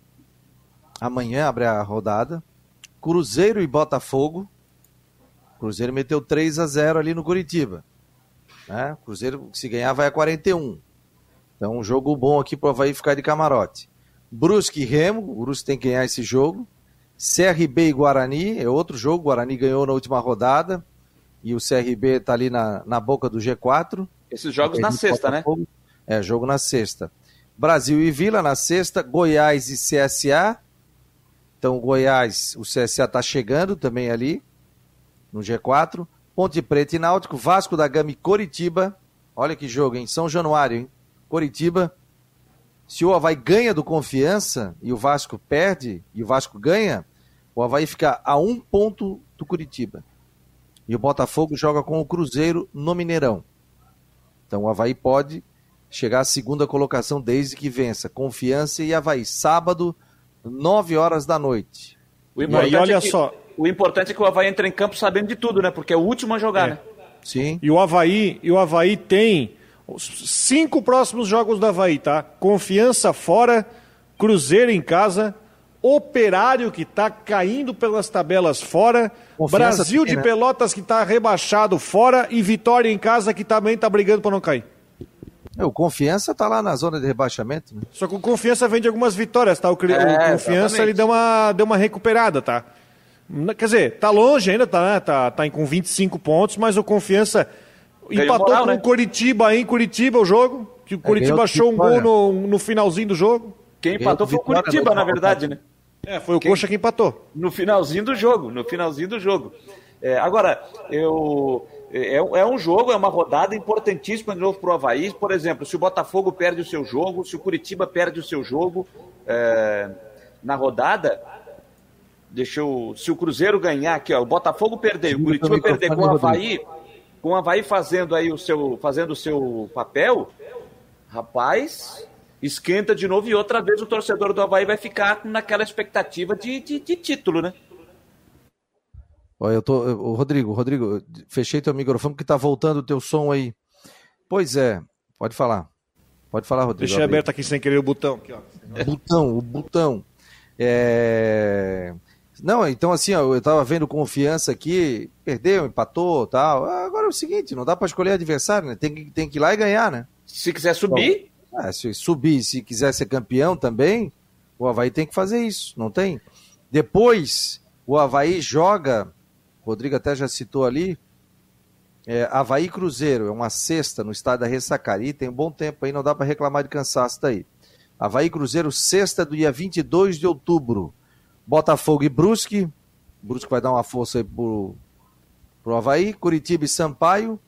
Speaker 1: Amanhã abre a rodada. Cruzeiro e Botafogo. Cruzeiro meteu 3 a 0 ali no Curitiba. Né? Cruzeiro, se ganhar, vai a 41. Então, um jogo bom aqui pro Havaí ficar de camarote. Brusque e Remo. O Brusque tem que ganhar esse jogo. CRB e Guarani. É outro jogo. O Guarani ganhou na última rodada. E o CRB tá ali na, na boca do G4.
Speaker 2: Esses jogos na sexta, né?
Speaker 1: Botafogo. É, jogo na sexta. Brasil e Vila na sexta, Goiás e CSA. Então, o Goiás, o CSA está chegando também ali, no G4. Ponte Preta e Náutico, Vasco da Gama e Coritiba. Olha que jogo, hein? São Januário, hein? Coritiba. Se o Havaí ganha do Confiança e o Vasco perde e o Vasco ganha, o Havaí fica a um ponto do Curitiba. E o Botafogo joga com o Cruzeiro no Mineirão. Então o Havaí pode chegar à segunda colocação desde que vença. Confiança e Havaí. Sábado, 9 horas da noite.
Speaker 2: O importante, olha é que, só. O importante é que o Havaí entre em campo sabendo de tudo, né? Porque é o último a jogar, é. né?
Speaker 3: Sim. E o Havaí, e o Havaí tem os cinco próximos jogos do Havaí, tá? Confiança fora, Cruzeiro em casa, Operário que está caindo pelas tabelas fora, Confiança Brasil de né? Pelotas que está rebaixado fora e Vitória em casa que também está brigando para não cair.
Speaker 1: É, o Confiança está lá na zona de rebaixamento. Né?
Speaker 3: Só que o Confiança vem de algumas vitórias, tá? O, é, o Confiança ele deu uma, deu uma recuperada, tá? Quer dizer, tá longe ainda, tá, né? tá, tá com 25 pontos, mas o Confiança Ganhou empatou moral, com né? o Curitiba aí em Curitiba o jogo, que o é, Curitiba achou um gol no, no finalzinho do jogo.
Speaker 2: Quem empatou foi o Curitiba, na verdade, né?
Speaker 3: É, foi o quem... Coxa que empatou.
Speaker 2: No finalzinho do jogo, no finalzinho do jogo. É, agora, eu, é, é, um jogo, é uma rodada importantíssima de novo para o Havaí. Por exemplo, se o Botafogo perde o seu jogo, se o Curitiba perde o seu jogo é, na rodada, deixa eu, se o Cruzeiro ganhar aqui, ó, o Botafogo perder, o Curitiba perder com o Havaí, com o Havaí fazendo aí o seu, fazendo o seu papel, rapaz, esquenta de novo e outra vez o torcedor do Havaí vai ficar naquela expectativa de, de, de título, né?
Speaker 1: Olha, eu tô. O Rodrigo, Rodrigo, fechei teu microfone porque tá voltando o teu som aí. Pois é, pode falar. Pode falar, Rodrigo.
Speaker 3: Deixei aberto aqui sem querer o botão. Aqui, ó.
Speaker 1: Botão, o botão. É... Não, então assim, ó, eu tava vendo confiança aqui, perdeu, empatou tal. Agora é o seguinte, não dá para escolher adversário, né? Tem que, tem que ir lá e ganhar, né?
Speaker 2: Se quiser subir.
Speaker 1: é, se subir, se quiser ser campeão também, o Havaí tem que fazer isso, não tem? Depois, o Havaí joga, o Rodrigo até já citou ali, é, Havaí Cruzeiro, é uma sexta no estádio da Ressacari, tem um bom tempo aí, não dá para reclamar de cansaço daí. Havaí Cruzeiro, sexta do dia 22 de outubro. Botafogo e Brusque. Brusque vai dar uma força aí pro, pro Havaí. Curitiba e Sampaio.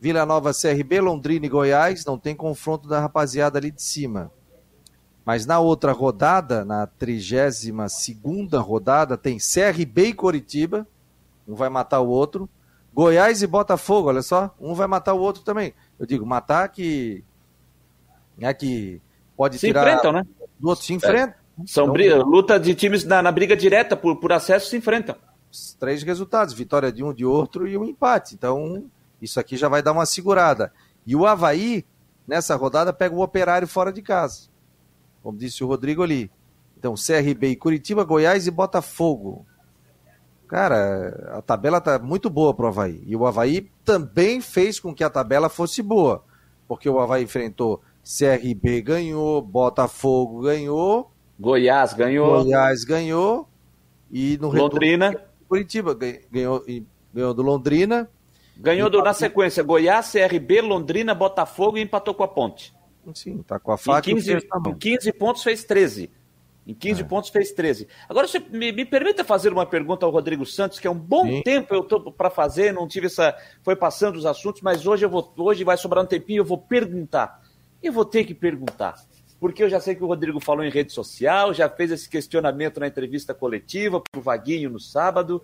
Speaker 1: Vila Nova, CRB, Londrina e Goiás. Não tem confronto da rapaziada ali de cima. Mas na outra rodada, na 32 rodada, tem CRB e Curitiba. Um vai matar o outro. Goiás e Botafogo, olha só. Um vai matar o outro também. Eu digo, matar que. É que pode
Speaker 2: se
Speaker 1: tirar.
Speaker 2: Se enfrentam, né?
Speaker 1: Do outro se enfrenta.
Speaker 2: São então, briga, luta de times na, na, briga direta por, por acesso se enfrentam.
Speaker 1: Três resultados, vitória de um, de outro e um empate. Então, isso aqui já vai dar uma segurada. E o Havaí, nessa rodada, pega o operário fora de casa. Como disse o Rodrigo ali. Então, CRB e Curitiba, Goiás e Botafogo. Cara, a tabela tá muito boa pro Havaí. E o Havaí também fez com que a tabela fosse boa. Porque o Havaí enfrentou CRB ganhou, Botafogo ganhou
Speaker 2: Goiás ganhou.
Speaker 1: Goiás ganhou. E no
Speaker 2: Londrina.
Speaker 1: Retorno, Curitiba ganhou, ganhou do Londrina.
Speaker 2: Ganhou do, na sequência Goiás, CRB, Londrina, Botafogo e empatou com a Ponte.
Speaker 1: Sim, tá com a faca.
Speaker 2: Em 15, em 15 pontos fez 13. Em 15 é. pontos fez 13. Agora, você me, me, permita fazer uma pergunta ao Rodrigo Santos, que é um bom Sim. tempo eu estou para fazer, não tive essa. Foi passando os assuntos, mas hoje eu vou. Hoje vai sobrar um tempinho, eu vou perguntar. Eu vou ter que perguntar porque eu já sei que o Rodrigo falou em rede social, já fez esse questionamento na entrevista coletiva para o Vaguinho no sábado.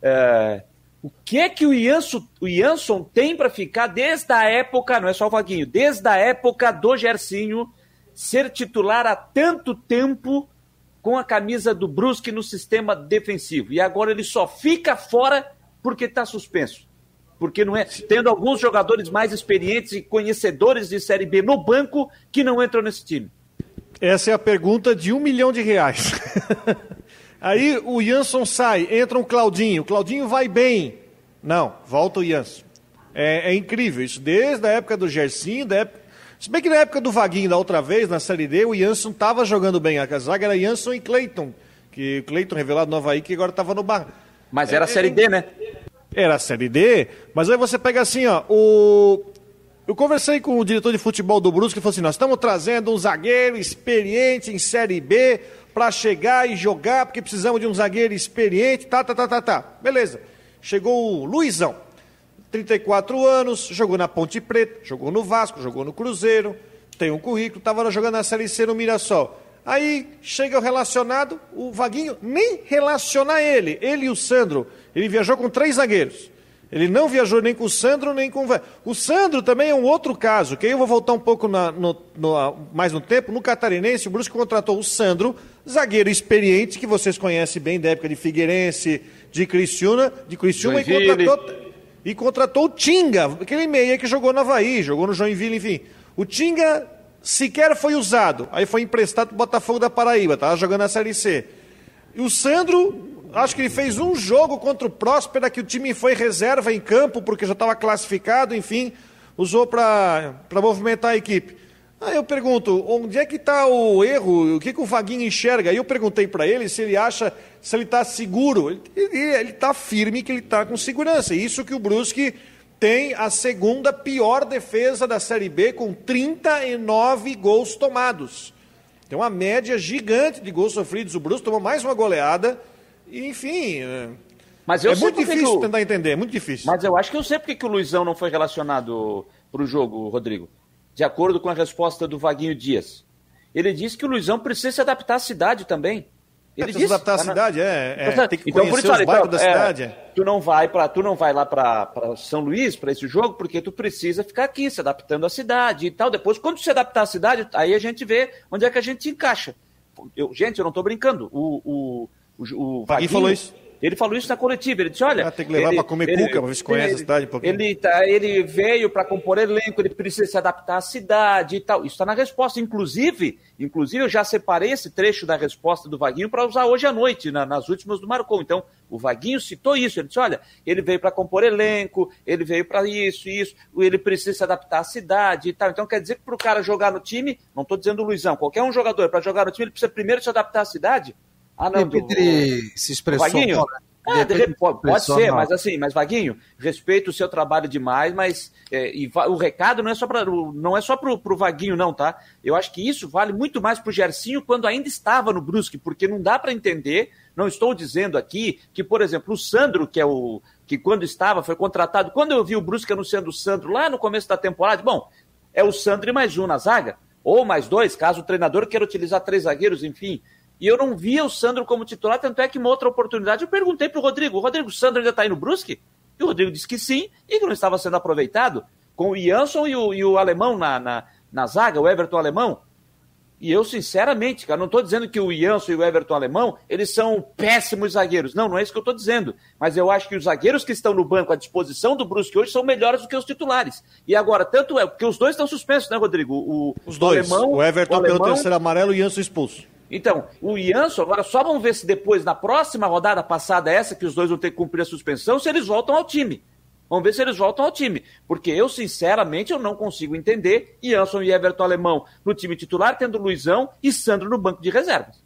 Speaker 2: É, o que é que o Jansson, o Jansson tem para ficar desde a época, não é só o Vaguinho, desde a época do Gersinho ser titular há tanto tempo com a camisa do Brusque no sistema defensivo. E agora ele só fica fora porque está suspenso porque não é tendo alguns jogadores mais experientes e conhecedores de Série B no banco que não entram nesse time?
Speaker 3: Essa é a pergunta de um milhão de reais. [LAUGHS] Aí o Jansson sai, entra um Claudinho, o Claudinho vai bem. Não, volta o Jansson. É, é incrível isso, desde a época do Gersinho, da época... Se bem que na época do Vaguinho, da outra vez, na Série D, o Jansson estava jogando bem. A zaga era Jansson e Cleiton, que Cleiton revelado no Havaí, que agora estava no Bar.
Speaker 2: Mas era é, a Série D, né?
Speaker 3: Era a Série D, mas aí você pega assim, ó, o... eu conversei com o diretor de futebol do Brusque e falou assim: nós estamos trazendo um zagueiro experiente em Série B para chegar e jogar, porque precisamos de um zagueiro experiente, tá, tá, tá, tá, tá. Beleza. Chegou o Luizão, 34 anos, jogou na Ponte Preta, jogou no Vasco, jogou no Cruzeiro, tem um currículo, estava jogando na Série C no Mirassol. Aí chega o relacionado, o Vaguinho nem relaciona ele, ele e o Sandro. Ele viajou com três zagueiros. Ele não viajou nem com o Sandro, nem com o O Sandro também é um outro caso, que aí eu vou voltar um pouco na, no, no, mais no tempo. No Catarinense, o Brusque contratou o Sandro, zagueiro experiente, que vocês conhecem bem da época de Figueirense, de Criciúma, de Criciúma e contratou, e contratou o Tinga, aquele meia que jogou no Havaí, jogou no Joinville, enfim. O Tinga sequer foi usado, aí foi emprestado para o Botafogo da Paraíba, estava jogando na Série C. E o Sandro acho que ele fez um jogo contra o Próspera, que o time foi reserva em campo, porque já estava classificado, enfim, usou para movimentar a equipe. Aí eu pergunto, onde é que está o erro? O que, que o Vaguinho enxerga? Aí eu perguntei para ele se ele acha, se ele está seguro. Ele está firme que ele está com segurança. Isso que o Brusque tem a segunda pior defesa da Série B, com 39 gols tomados. Tem uma média gigante de gols sofridos. O Brusque tomou mais uma goleada enfim. É, mas é muito difícil tentar entender, é muito difícil.
Speaker 2: Mas eu acho que eu sei porque que o Luizão não foi relacionado para o jogo, Rodrigo. De acordo com a resposta do Vaguinho Dias. Ele disse que o Luizão precisa se adaptar à cidade também. Ele
Speaker 3: é, disse, se adaptar à tá cidade, é, é, tem que então, por isso, os então, da é, cidade. É.
Speaker 2: Tu não vai para tu não vai lá para São Luís para esse jogo porque tu precisa ficar aqui se adaptando à cidade e tal. Depois, quando se adaptar à cidade, aí a gente vê onde é que a gente encaixa. Eu, gente, eu não estou brincando. O, o
Speaker 3: o, o Vaguinho, falou isso.
Speaker 2: Ele falou isso na coletiva. Ele disse: olha. Ah,
Speaker 3: tem que levar para comer ele, cuca, para ver se conhece ele, a cidade um pouquinho.
Speaker 2: Ele, tá, ele veio para compor elenco, ele precisa se adaptar à cidade e tal. Isso está na resposta. Inclusive, inclusive, eu já separei esse trecho da resposta do Vaguinho para usar hoje à noite, na, nas últimas do Marcou. Então, o Vaguinho citou isso. Ele disse: olha, ele veio para compor elenco, ele veio para isso, isso, ele precisa se adaptar à cidade e tal. Então, quer dizer que para o cara jogar no time, não estou dizendo o Luizão, qualquer um jogador, para jogar no time, ele precisa primeiro se adaptar à cidade.
Speaker 1: Ah, não, do... ele se expressou.
Speaker 2: Vaguinho, mal, né? é, pode, pode ser, mal. mas assim, mas Vaguinho, respeito o seu trabalho demais, mas é, e, o recado não é só para não é só pro, pro Vaguinho não, tá? Eu acho que isso vale muito mais pro Gercinho quando ainda estava no Brusque, porque não dá para entender. Não estou dizendo aqui que, por exemplo, o Sandro, que é o que quando estava foi contratado, quando eu vi o Brusque anunciando o Sandro lá no começo da temporada, bom, é o Sandro e mais um na zaga, ou mais dois, caso o treinador queira utilizar três zagueiros, enfim. E eu não via o Sandro como titular, tanto é que uma outra oportunidade eu perguntei para o Rodrigo: Rodrigo, o Sandro ainda está aí no Brusque? E o Rodrigo disse que sim, e que não estava sendo aproveitado, com o Jansson e o, e o alemão na, na, na zaga, o Everton alemão. E eu, sinceramente, cara, não estou dizendo que o Jansson e o Everton alemão, eles são péssimos zagueiros. Não, não é isso que eu estou dizendo. Mas eu acho que os zagueiros que estão no banco à disposição do Brusque hoje são melhores do que os titulares. E agora, tanto é, porque os dois estão suspensos, né, Rodrigo?
Speaker 3: O, os dois. O, alemão, o Everton o alemão, pelo terceiro amarelo e o Jansson expulso.
Speaker 2: Então, o Ianso, agora só vamos ver se depois, na próxima rodada passada, essa que os dois vão ter que cumprir a suspensão, se eles voltam ao time. Vamos ver se eles voltam ao time. Porque eu, sinceramente, eu não consigo entender Ianson e Everton Alemão no time titular, tendo Luizão e Sandro no banco de reservas.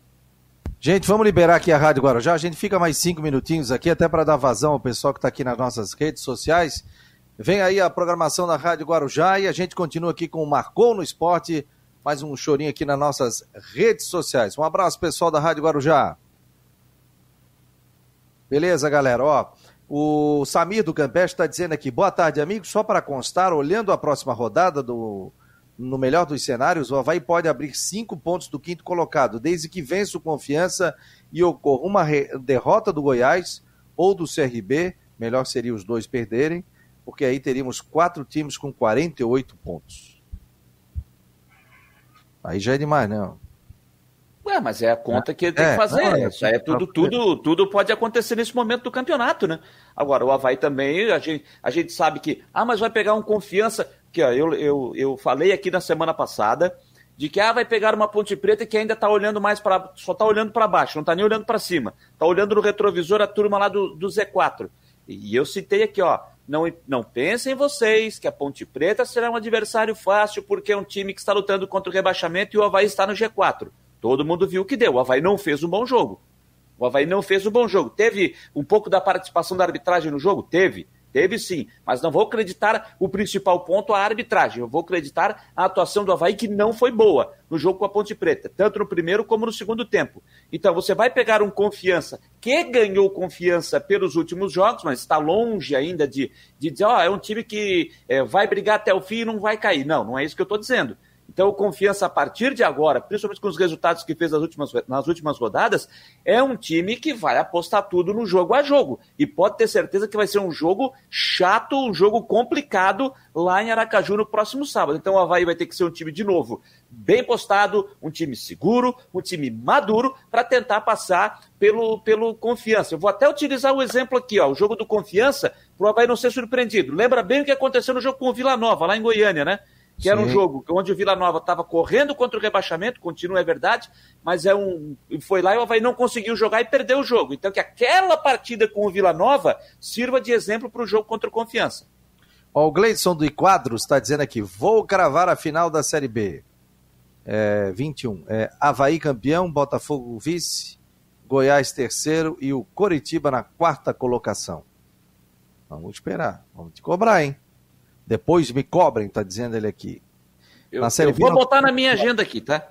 Speaker 1: Gente, vamos liberar aqui a Rádio Guarujá. A gente fica mais cinco minutinhos aqui, até para dar vazão ao pessoal que está aqui nas nossas redes sociais. Vem aí a programação da Rádio Guarujá e a gente continua aqui com o Marcou no Esporte mais um chorinho aqui nas nossas redes sociais. Um abraço, pessoal da Rádio Guarujá. Beleza, galera? Ó, o Samir do Campeste está dizendo aqui, boa tarde, amigos. Só para constar, olhando a próxima rodada do no melhor dos cenários, o Havaí pode abrir cinco pontos do quinto colocado, desde que vença o confiança e ocorra uma derrota do Goiás ou do CRB, melhor seria os dois perderem, porque aí teríamos quatro times com 48 pontos. Aí já é demais, não. Né?
Speaker 2: Ué, mas é a conta que ele tem é, que fazer. Não, é, Isso é tudo, tudo, tudo pode acontecer nesse momento do campeonato, né? Agora, o Havaí também, a gente, a gente sabe que, ah, mas vai pegar um confiança. Que, ó, eu, eu, eu falei aqui na semana passada de que ah, vai pegar uma Ponte Preta que ainda está olhando mais para. só está olhando para baixo, não está nem olhando para cima. Está olhando no retrovisor a turma lá do, do Z4. E eu citei aqui, ó, não, não pensem vocês que a Ponte Preta será um adversário fácil porque é um time que está lutando contra o rebaixamento e o Havaí está no G4. Todo mundo viu o que deu. O Havaí não fez um bom jogo. O Havaí não fez um bom jogo. Teve um pouco da participação da arbitragem no jogo? Teve. Teve sim, mas não vou acreditar o principal ponto a arbitragem. Eu vou acreditar a atuação do Havaí, que não foi boa no jogo com a Ponte Preta, tanto no primeiro como no segundo tempo. Então você vai pegar um confiança que ganhou confiança pelos últimos jogos, mas está longe ainda de, de dizer, ó, oh, é um time que é, vai brigar até o fim e não vai cair. Não, não é isso que eu estou dizendo. Então, confiança a partir de agora, principalmente com os resultados que fez nas últimas, nas últimas rodadas, é um time que vai apostar tudo no jogo a jogo. E pode ter certeza que vai ser um jogo chato, um jogo complicado lá em Aracaju no próximo sábado. Então, o Havaí vai ter que ser um time, de novo, bem postado, um time seguro, um time maduro, para tentar passar pelo, pelo confiança. Eu vou até utilizar o exemplo aqui, ó, o jogo do confiança, para o Havaí não ser surpreendido. Lembra bem o que aconteceu no jogo com o Vila Nova, lá em Goiânia, né? Que Sim. era um jogo onde o Vila Nova estava correndo contra o rebaixamento, continua é verdade, mas é um foi lá e o Havaí não conseguiu jogar e perdeu o jogo. Então que aquela partida com o Vila Nova sirva de exemplo para o jogo contra o Confiança.
Speaker 1: Ó, o Gleison do Quadros está dizendo aqui, vou cravar a final da Série B. É, 21. É, Havaí campeão, Botafogo vice, Goiás terceiro e o Coritiba na quarta colocação. Vamos esperar, vamos te cobrar, hein? Depois me cobrem, tá dizendo ele aqui.
Speaker 2: Eu, na série eu vou botar na minha agenda aqui, tá?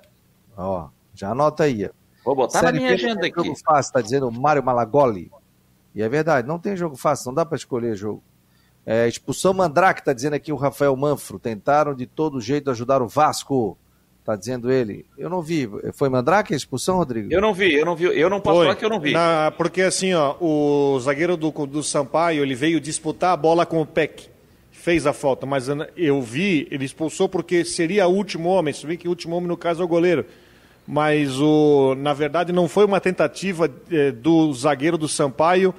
Speaker 1: Ó, já anota aí.
Speaker 2: Vou botar série na minha agenda aqui.
Speaker 1: Jogo fácil, tá dizendo o Mário Malagoli. E é verdade, não tem jogo fácil, não dá para escolher jogo. É, expulsão Mandrake, tá dizendo aqui o Rafael Manfro. Tentaram de todo jeito ajudar o Vasco. Tá dizendo ele. Eu não vi. Foi Mandrake a expulsão, Rodrigo?
Speaker 2: Eu não vi, eu não vi. Eu não posso Foi. falar que eu não vi.
Speaker 3: Na, porque assim, ó, o zagueiro do, do Sampaio, ele veio disputar a bola com o Peck fez a falta, mas eu vi, ele expulsou porque seria o último homem, se bem que o último homem no caso é o goleiro. Mas o, na verdade não foi uma tentativa eh, do zagueiro do Sampaio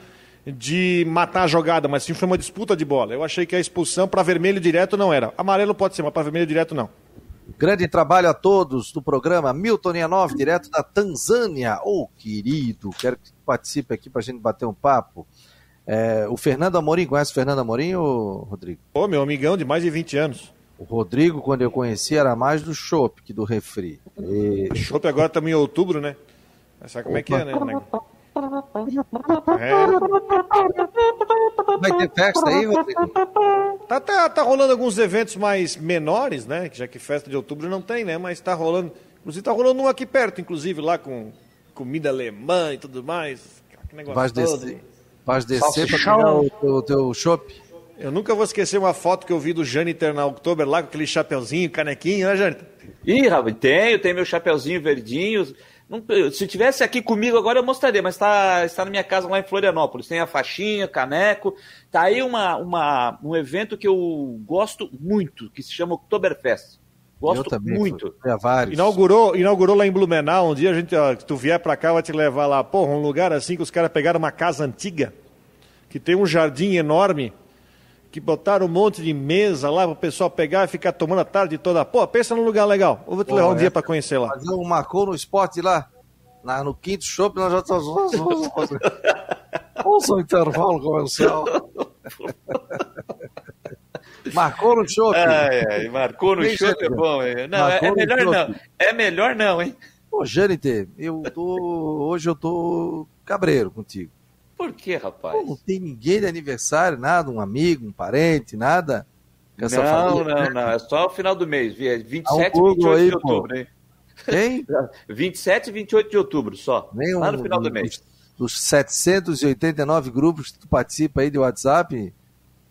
Speaker 3: de matar a jogada, mas sim foi uma disputa de bola. Eu achei que a expulsão para vermelho direto não era. Amarelo pode ser, mas para vermelho direto não.
Speaker 1: Grande trabalho a todos do programa Milton Ianov, direto da Tanzânia. Ô, oh, querido, quero que participe aqui para a gente bater um papo. É, o Fernando Amorim, conhece o Fernando Amorim, ou, Rodrigo?
Speaker 3: Ô, meu amigão de mais de 20 anos.
Speaker 1: O Rodrigo, quando eu conheci, era mais do chopp que do refri.
Speaker 3: E... O chopp agora também em outubro, né? Sabe como Opa. é que é, né?
Speaker 1: É. Vai ter festa aí, Rodrigo?
Speaker 3: Tá, tá, tá rolando alguns eventos mais menores, né? Já que festa de outubro não tem, né? Mas tá rolando. Inclusive tá rolando um aqui perto, inclusive, lá com comida alemã e tudo mais.
Speaker 1: Que negócio Vai todo. Descer. Faz descer para pegar o teu, teu chopp.
Speaker 3: Eu nunca vou esquecer uma foto que eu vi do Janiter na Oktober lá com aquele chapeuzinho, canequinho, né, Janiter?
Speaker 2: Ih, Rabi, tenho, tenho meu chapeuzinho verdinho. Não, se tivesse aqui comigo agora eu mostraria, mas está está na minha casa lá em Florianópolis. Tem a faixinha, caneco. Tá aí uma, uma, um evento que eu gosto muito, que se chama Oktoberfest. Gosto eu também, muito.
Speaker 3: Inaugurou, inaugurou lá em Blumenau. Um dia a gente, ó, se tu vier pra cá, vai te levar lá. Porra, um lugar assim que os caras pegaram uma casa antiga, que tem um jardim enorme, que botaram um monte de mesa lá para o pessoal pegar e ficar tomando a tarde toda. Pô, pensa num lugar legal. Eu vou te Pô, levar um é, dia para conhecer lá.
Speaker 1: Fazer um marcou no esporte lá, na, no quinto shopping, nós já estamos. Vamos ao intervalo comercial. [LAUGHS] Marcou no chope. [LAUGHS]
Speaker 2: É, é, marcou no chope é bom. É. Não, é, é melhor não. É melhor não, hein?
Speaker 1: Ô, Jâniter, eu tô. Hoje eu tô cabreiro contigo.
Speaker 2: Por que, rapaz? Pô,
Speaker 1: não tem ninguém de aniversário, nada, um amigo, um parente, nada.
Speaker 2: Não, família, não, não. É só o final do mês. 27 e 28 aí, de outubro, hein? Quem? [LAUGHS] 27 e 28 de outubro só. Nem lá no final do mês.
Speaker 1: Dos 789 grupos que tu participa aí de WhatsApp,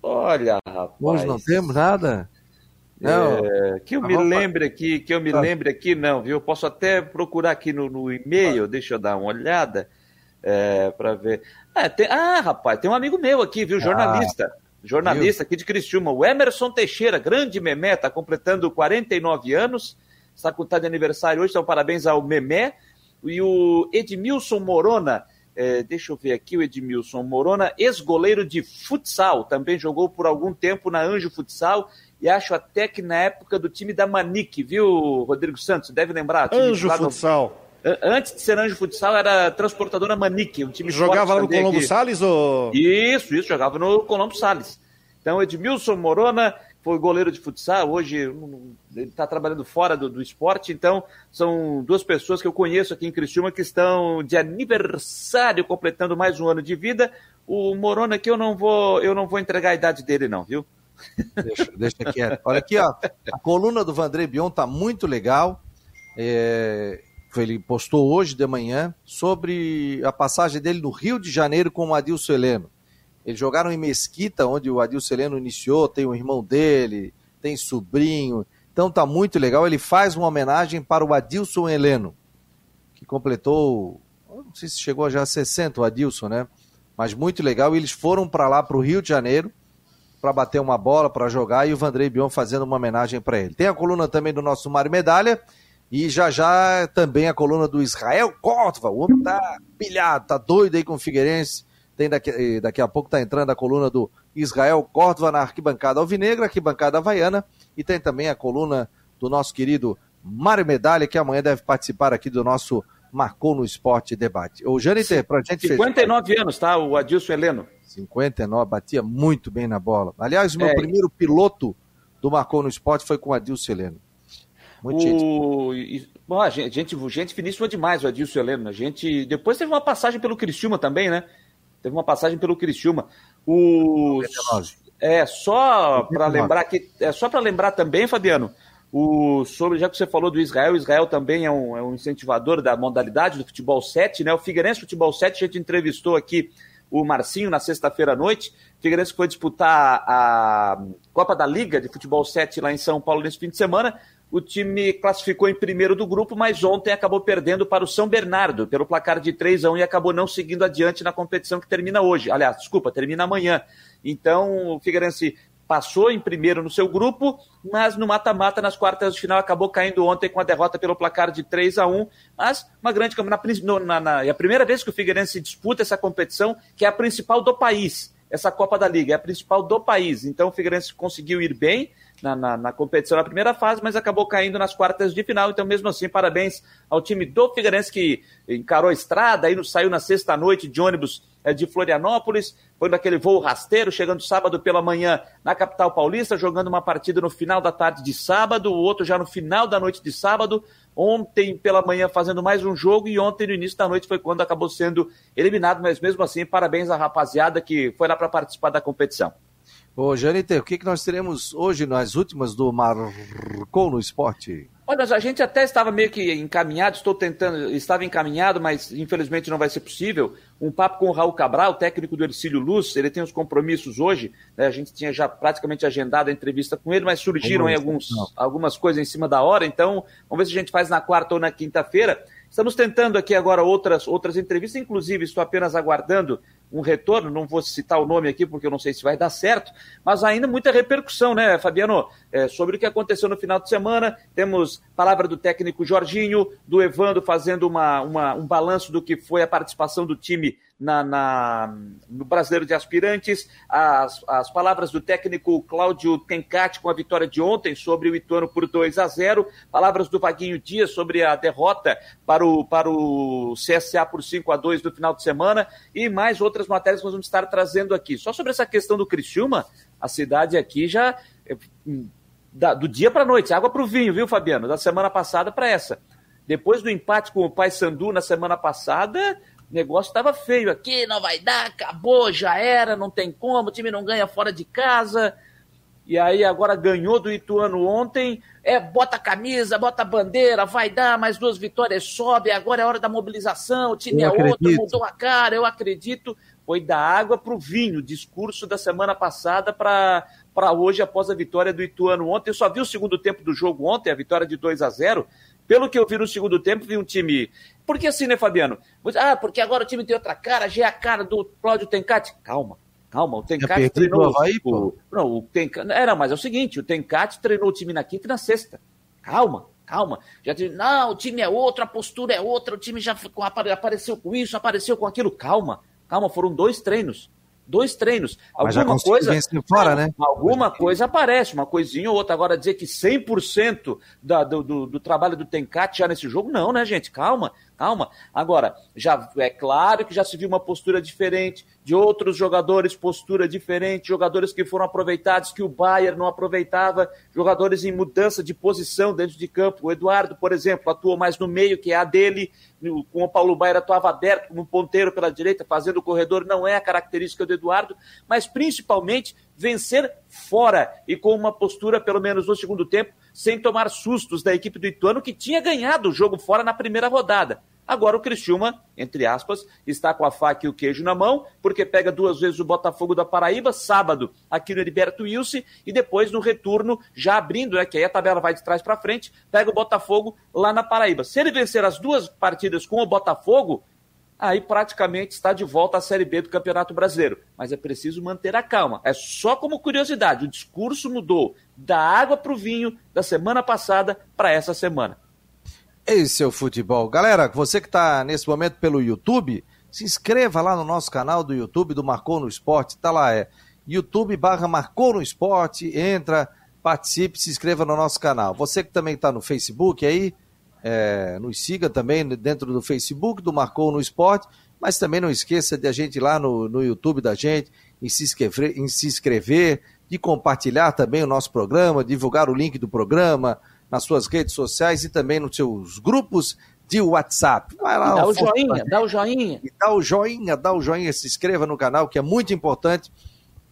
Speaker 2: Olha, rapaz.
Speaker 1: Nós não temos nada?
Speaker 2: Não. É, que eu me lembre aqui, que eu me ah. lembre aqui, não, viu? Eu posso até procurar aqui no, no e-mail, ah. deixa eu dar uma olhada é, para ver. Ah, tem, ah, rapaz, tem um amigo meu aqui, viu? Jornalista. Ah. Jornalista aqui de Criciúma, o Emerson Teixeira, grande Memé, está completando 49 anos, está com tá de aniversário hoje, então parabéns ao Memé. E o Edmilson Morona, é, deixa eu ver aqui o Edmilson Morona, ex-goleiro de futsal, também jogou por algum tempo na Anjo Futsal e acho até que na época do time da Manique, viu, Rodrigo Santos? Deve lembrar?
Speaker 3: Anjo Futsal.
Speaker 2: No... Antes de ser Anjo Futsal, era transportadora Manique, um time
Speaker 3: Jogava lá no Colombo aqui. Salles ou.
Speaker 2: Isso, isso, jogava no Colombo Salles. Então, Edmilson Morona, foi goleiro de futsal, hoje ele está trabalhando fora do, do, esporte, então são duas pessoas que eu conheço aqui em Criciúma que estão de aniversário, completando mais um ano de vida. O Morona aqui eu não vou, eu não vou entregar a idade dele não, viu?
Speaker 1: Deixa, deixa quieto. Olha aqui, ó, a coluna do Vandré Bion tá muito legal. É, ele postou hoje de manhã sobre a passagem dele no Rio de Janeiro com o Adilson Heleno. Eles jogaram em Mesquita, onde o Adilson Heleno iniciou, tem o irmão dele, tem sobrinho. Então tá muito legal. Ele faz uma homenagem para o Adilson Heleno, que completou, não sei se chegou já a 60, o Adilson, né? Mas muito legal. Eles foram para lá, para o Rio de Janeiro, para bater uma bola, para jogar, e o Vandrei Bion fazendo uma homenagem para ele. Tem a coluna também do nosso Mário Medalha, e já já também a coluna do Israel Córdoba. O homem tá pilhado, tá doido aí com o Figueirense. Tem daqui, daqui a pouco tá entrando a coluna do Israel Córdoba na arquibancada alvinegra, arquibancada havaiana. E tem também a coluna do nosso querido Mário Medalha, que amanhã deve participar aqui do nosso Marcou no Esporte Debate. O Jâniter, pra gente
Speaker 2: 59 fechar... anos, tá? O Adilson Heleno.
Speaker 1: 59, batia muito bem na bola. Aliás, o meu é... primeiro piloto do Marcou no Esporte foi com o Adilson Heleno.
Speaker 2: Muito o... gente. Bom, a gente, gente, gente finíssima demais, o Adilson Heleno. A gente depois teve uma passagem pelo Criciúma também, né? Teve uma passagem pelo Criciúma. O... É, só para lembrar que é só para lembrar também, Fabiano, o sobre já que você falou do Israel, o Israel também é um, é um incentivador da modalidade do futebol 7, né? O Figueirense Futebol 7, a gente entrevistou aqui o Marcinho na sexta-feira à noite. O Figueirense foi disputar a Copa da Liga de Futebol 7 lá em São Paulo nesse fim de semana. O time classificou em primeiro do grupo, mas ontem acabou perdendo para o São Bernardo pelo placar de 3 a 1 e acabou não seguindo adiante na competição que termina hoje. Aliás, desculpa, termina amanhã. Então, o Figueirense passou em primeiro no seu grupo, mas no mata-mata, nas quartas de final, acabou caindo ontem com a derrota pelo placar de 3 a 1 Mas uma grande na, na, na, é a primeira vez que o Figueirense disputa essa competição, que é a principal do país. Essa Copa da Liga é a principal do país. Então o Figueirense conseguiu ir bem na, na, na, competição na primeira fase, mas acabou caindo nas quartas de final. Então, mesmo assim, parabéns ao time do Figueirense que encarou a estrada, aí saiu na sexta noite de ônibus é, de Florianópolis, foi naquele voo rasteiro, chegando sábado pela manhã na capital paulista, jogando uma partida no final da tarde de sábado, o outro já no final da noite de sábado. Ontem pela manhã fazendo mais um jogo e ontem no início da noite foi quando acabou sendo eliminado, mas mesmo assim, parabéns à rapaziada que foi lá para participar da competição.
Speaker 1: Ô, Janiter, o que, que nós teremos hoje nas últimas do Marcou no Esporte?
Speaker 2: Olha, a gente até estava meio que encaminhado, estou tentando, estava encaminhado, mas infelizmente não vai ser possível. Um papo com o Raul Cabral, técnico do Ercílio Luz, ele tem os compromissos hoje, né? a gente tinha já praticamente agendado a entrevista com ele, mas surgiram aí alguns, algumas coisas em cima da hora, então vamos ver se a gente faz na quarta ou na quinta-feira. Estamos tentando aqui agora outras, outras entrevistas, inclusive estou apenas aguardando um retorno, não vou citar o nome aqui porque eu não sei se vai dar certo, mas ainda muita repercussão, né, Fabiano, é, sobre o que aconteceu no final de semana. Temos palavra do técnico Jorginho, do Evando fazendo uma, uma, um balanço do que foi a participação do time na, na, no Brasileiro de Aspirantes, as, as palavras do técnico Cláudio Tencati com a vitória de ontem sobre o Ituano por 2 a 0, palavras do Vaguinho Dias sobre a derrota para o, para o CSA por 5 a 2 no final de semana e mais outras matérias que nós vamos estar trazendo aqui. Só sobre essa questão do Criciúma, a cidade aqui já é, da, do dia para noite, água para o vinho, viu, Fabiano? Da semana passada para essa. Depois do empate com o Pai Sandu na semana passada, o negócio estava feio aqui, não vai dar, acabou, já era, não tem como, o time não ganha fora de casa. E aí agora ganhou do Ituano ontem, é, bota a camisa, bota a bandeira, vai dar mais duas vitórias, sobe, agora é hora da mobilização, o time eu é acredito. outro, mudou a cara, eu acredito. Foi da água para o vinho, discurso da semana passada para hoje após a vitória do Ituano ontem. Eu só vi o segundo tempo do jogo ontem, a vitória de 2 a 0 pelo que eu vi no segundo tempo, vi um time. Porque assim, né, Fabiano? Ah, porque agora o time tem outra cara, já é a cara do Cláudio Tencati. Calma, calma. O Tencati treinou. O Havaí, o, não, o Tencati. Era, mas é o seguinte: o Tencati treinou o time na quinta e na sexta. Calma, calma. Já disse, não, o time é outro, a postura é outra, o time já apareceu com isso, apareceu com aquilo. Calma, calma, foram dois treinos dois treinos. Alguma coisa.
Speaker 1: Fora, né?
Speaker 2: Alguma coisa aparece, uma coisinha ou outra. Agora, dizer que 100% da, do, do, do trabalho do Tenkat já nesse jogo, não, né, gente? Calma. Calma. Agora, já é claro que já se viu uma postura diferente, de outros jogadores, postura diferente, jogadores que foram aproveitados, que o Bayern não aproveitava, jogadores em mudança de posição dentro de campo. O Eduardo, por exemplo, atuou mais no meio, que é a dele, com o Paulo Baier atuava aberto como um ponteiro pela direita, fazendo o corredor, não é a característica do Eduardo, mas principalmente vencer fora e com uma postura, pelo menos no segundo tempo, sem tomar sustos da equipe do Ituano, que tinha ganhado o jogo fora na primeira rodada. Agora o Criciúma, entre aspas, está com a faca e o queijo na mão, porque pega duas vezes o Botafogo da Paraíba, sábado aqui no Heriberto Wilson, e depois no retorno, já abrindo, né, que aí a tabela vai de trás para frente, pega o Botafogo lá na Paraíba. Se ele vencer as duas partidas com o Botafogo, aí praticamente está de volta à Série B do Campeonato Brasileiro. Mas é preciso manter a calma. É só como curiosidade, o discurso mudou da água para o vinho da semana passada para essa semana.
Speaker 1: Esse é o futebol. Galera, você que está nesse momento pelo YouTube, se inscreva lá no nosso canal do YouTube do Marcou no Esporte. Tá lá, é YouTube barra Marcou no Esporte. Entra, participe, se inscreva no nosso canal. Você que também está no Facebook aí, é, nos siga também dentro do Facebook do Marcou no Esporte. Mas também não esqueça de a gente ir lá no, no YouTube da gente, em se, inscrever, em se inscrever, de compartilhar também o nosso programa, divulgar o link do programa nas suas redes sociais e também nos seus grupos de WhatsApp.
Speaker 2: Vai lá, dá o joinha, dá o joinha.
Speaker 1: E dá o joinha, dá o joinha, se inscreva no canal, que é muito importante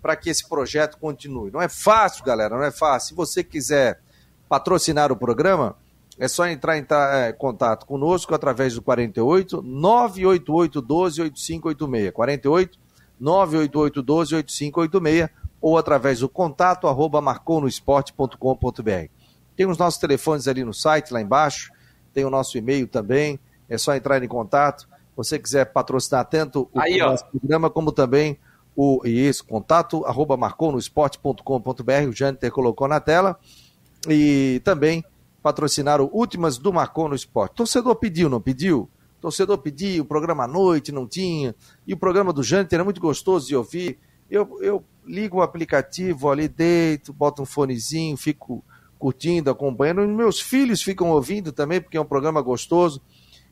Speaker 1: para que esse projeto continue. Não é fácil, galera, não é fácil. Se você quiser patrocinar o programa, é só entrar em é, contato conosco através do 48 988 12 8586. 48 988 12 8586 ou através do contato arroba marconosport.com.br. Tem os nossos telefones ali no site, lá embaixo. Tem o nosso e-mail também. É só entrar em contato. Se você quiser patrocinar tanto o Aí, nosso programa como também o isso, contato arroba marconosport.com.br. O Jâniter colocou na tela. E também patrocinar o Últimas do Marcon no Esporte. Torcedor pediu, não pediu? Torcedor pediu, o programa à noite não tinha. E o programa do Jâniter é muito gostoso de ouvir. Eu, eu ligo o aplicativo ali, deito, boto um fonezinho, fico curtindo, acompanhando. E meus filhos ficam ouvindo também, porque é um programa gostoso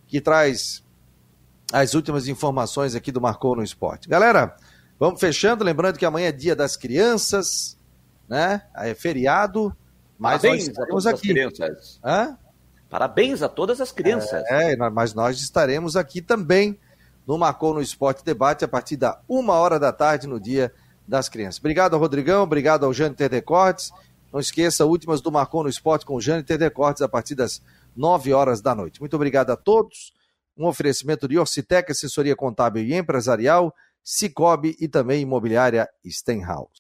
Speaker 1: que traz as últimas informações aqui do Marcou no Esporte. Galera, vamos fechando, lembrando que amanhã é dia das crianças, né? É feriado, mas Parabéns nós estaremos aqui.
Speaker 2: Crianças. Hã? Parabéns a todas as crianças.
Speaker 1: É, é, mas nós estaremos aqui também no Marcou no Esporte Debate a partir da uma hora da tarde no dia das crianças. Obrigado ao Rodrigão, obrigado ao Jânio Tedecortes não esqueça, últimas do Marcon no Esporte com Jânio TV Cortes a partir das 9 horas da noite. Muito obrigado a todos. Um oferecimento de Orcitec, assessoria contábil e empresarial, Cicobi e também imobiliária Stenhouse.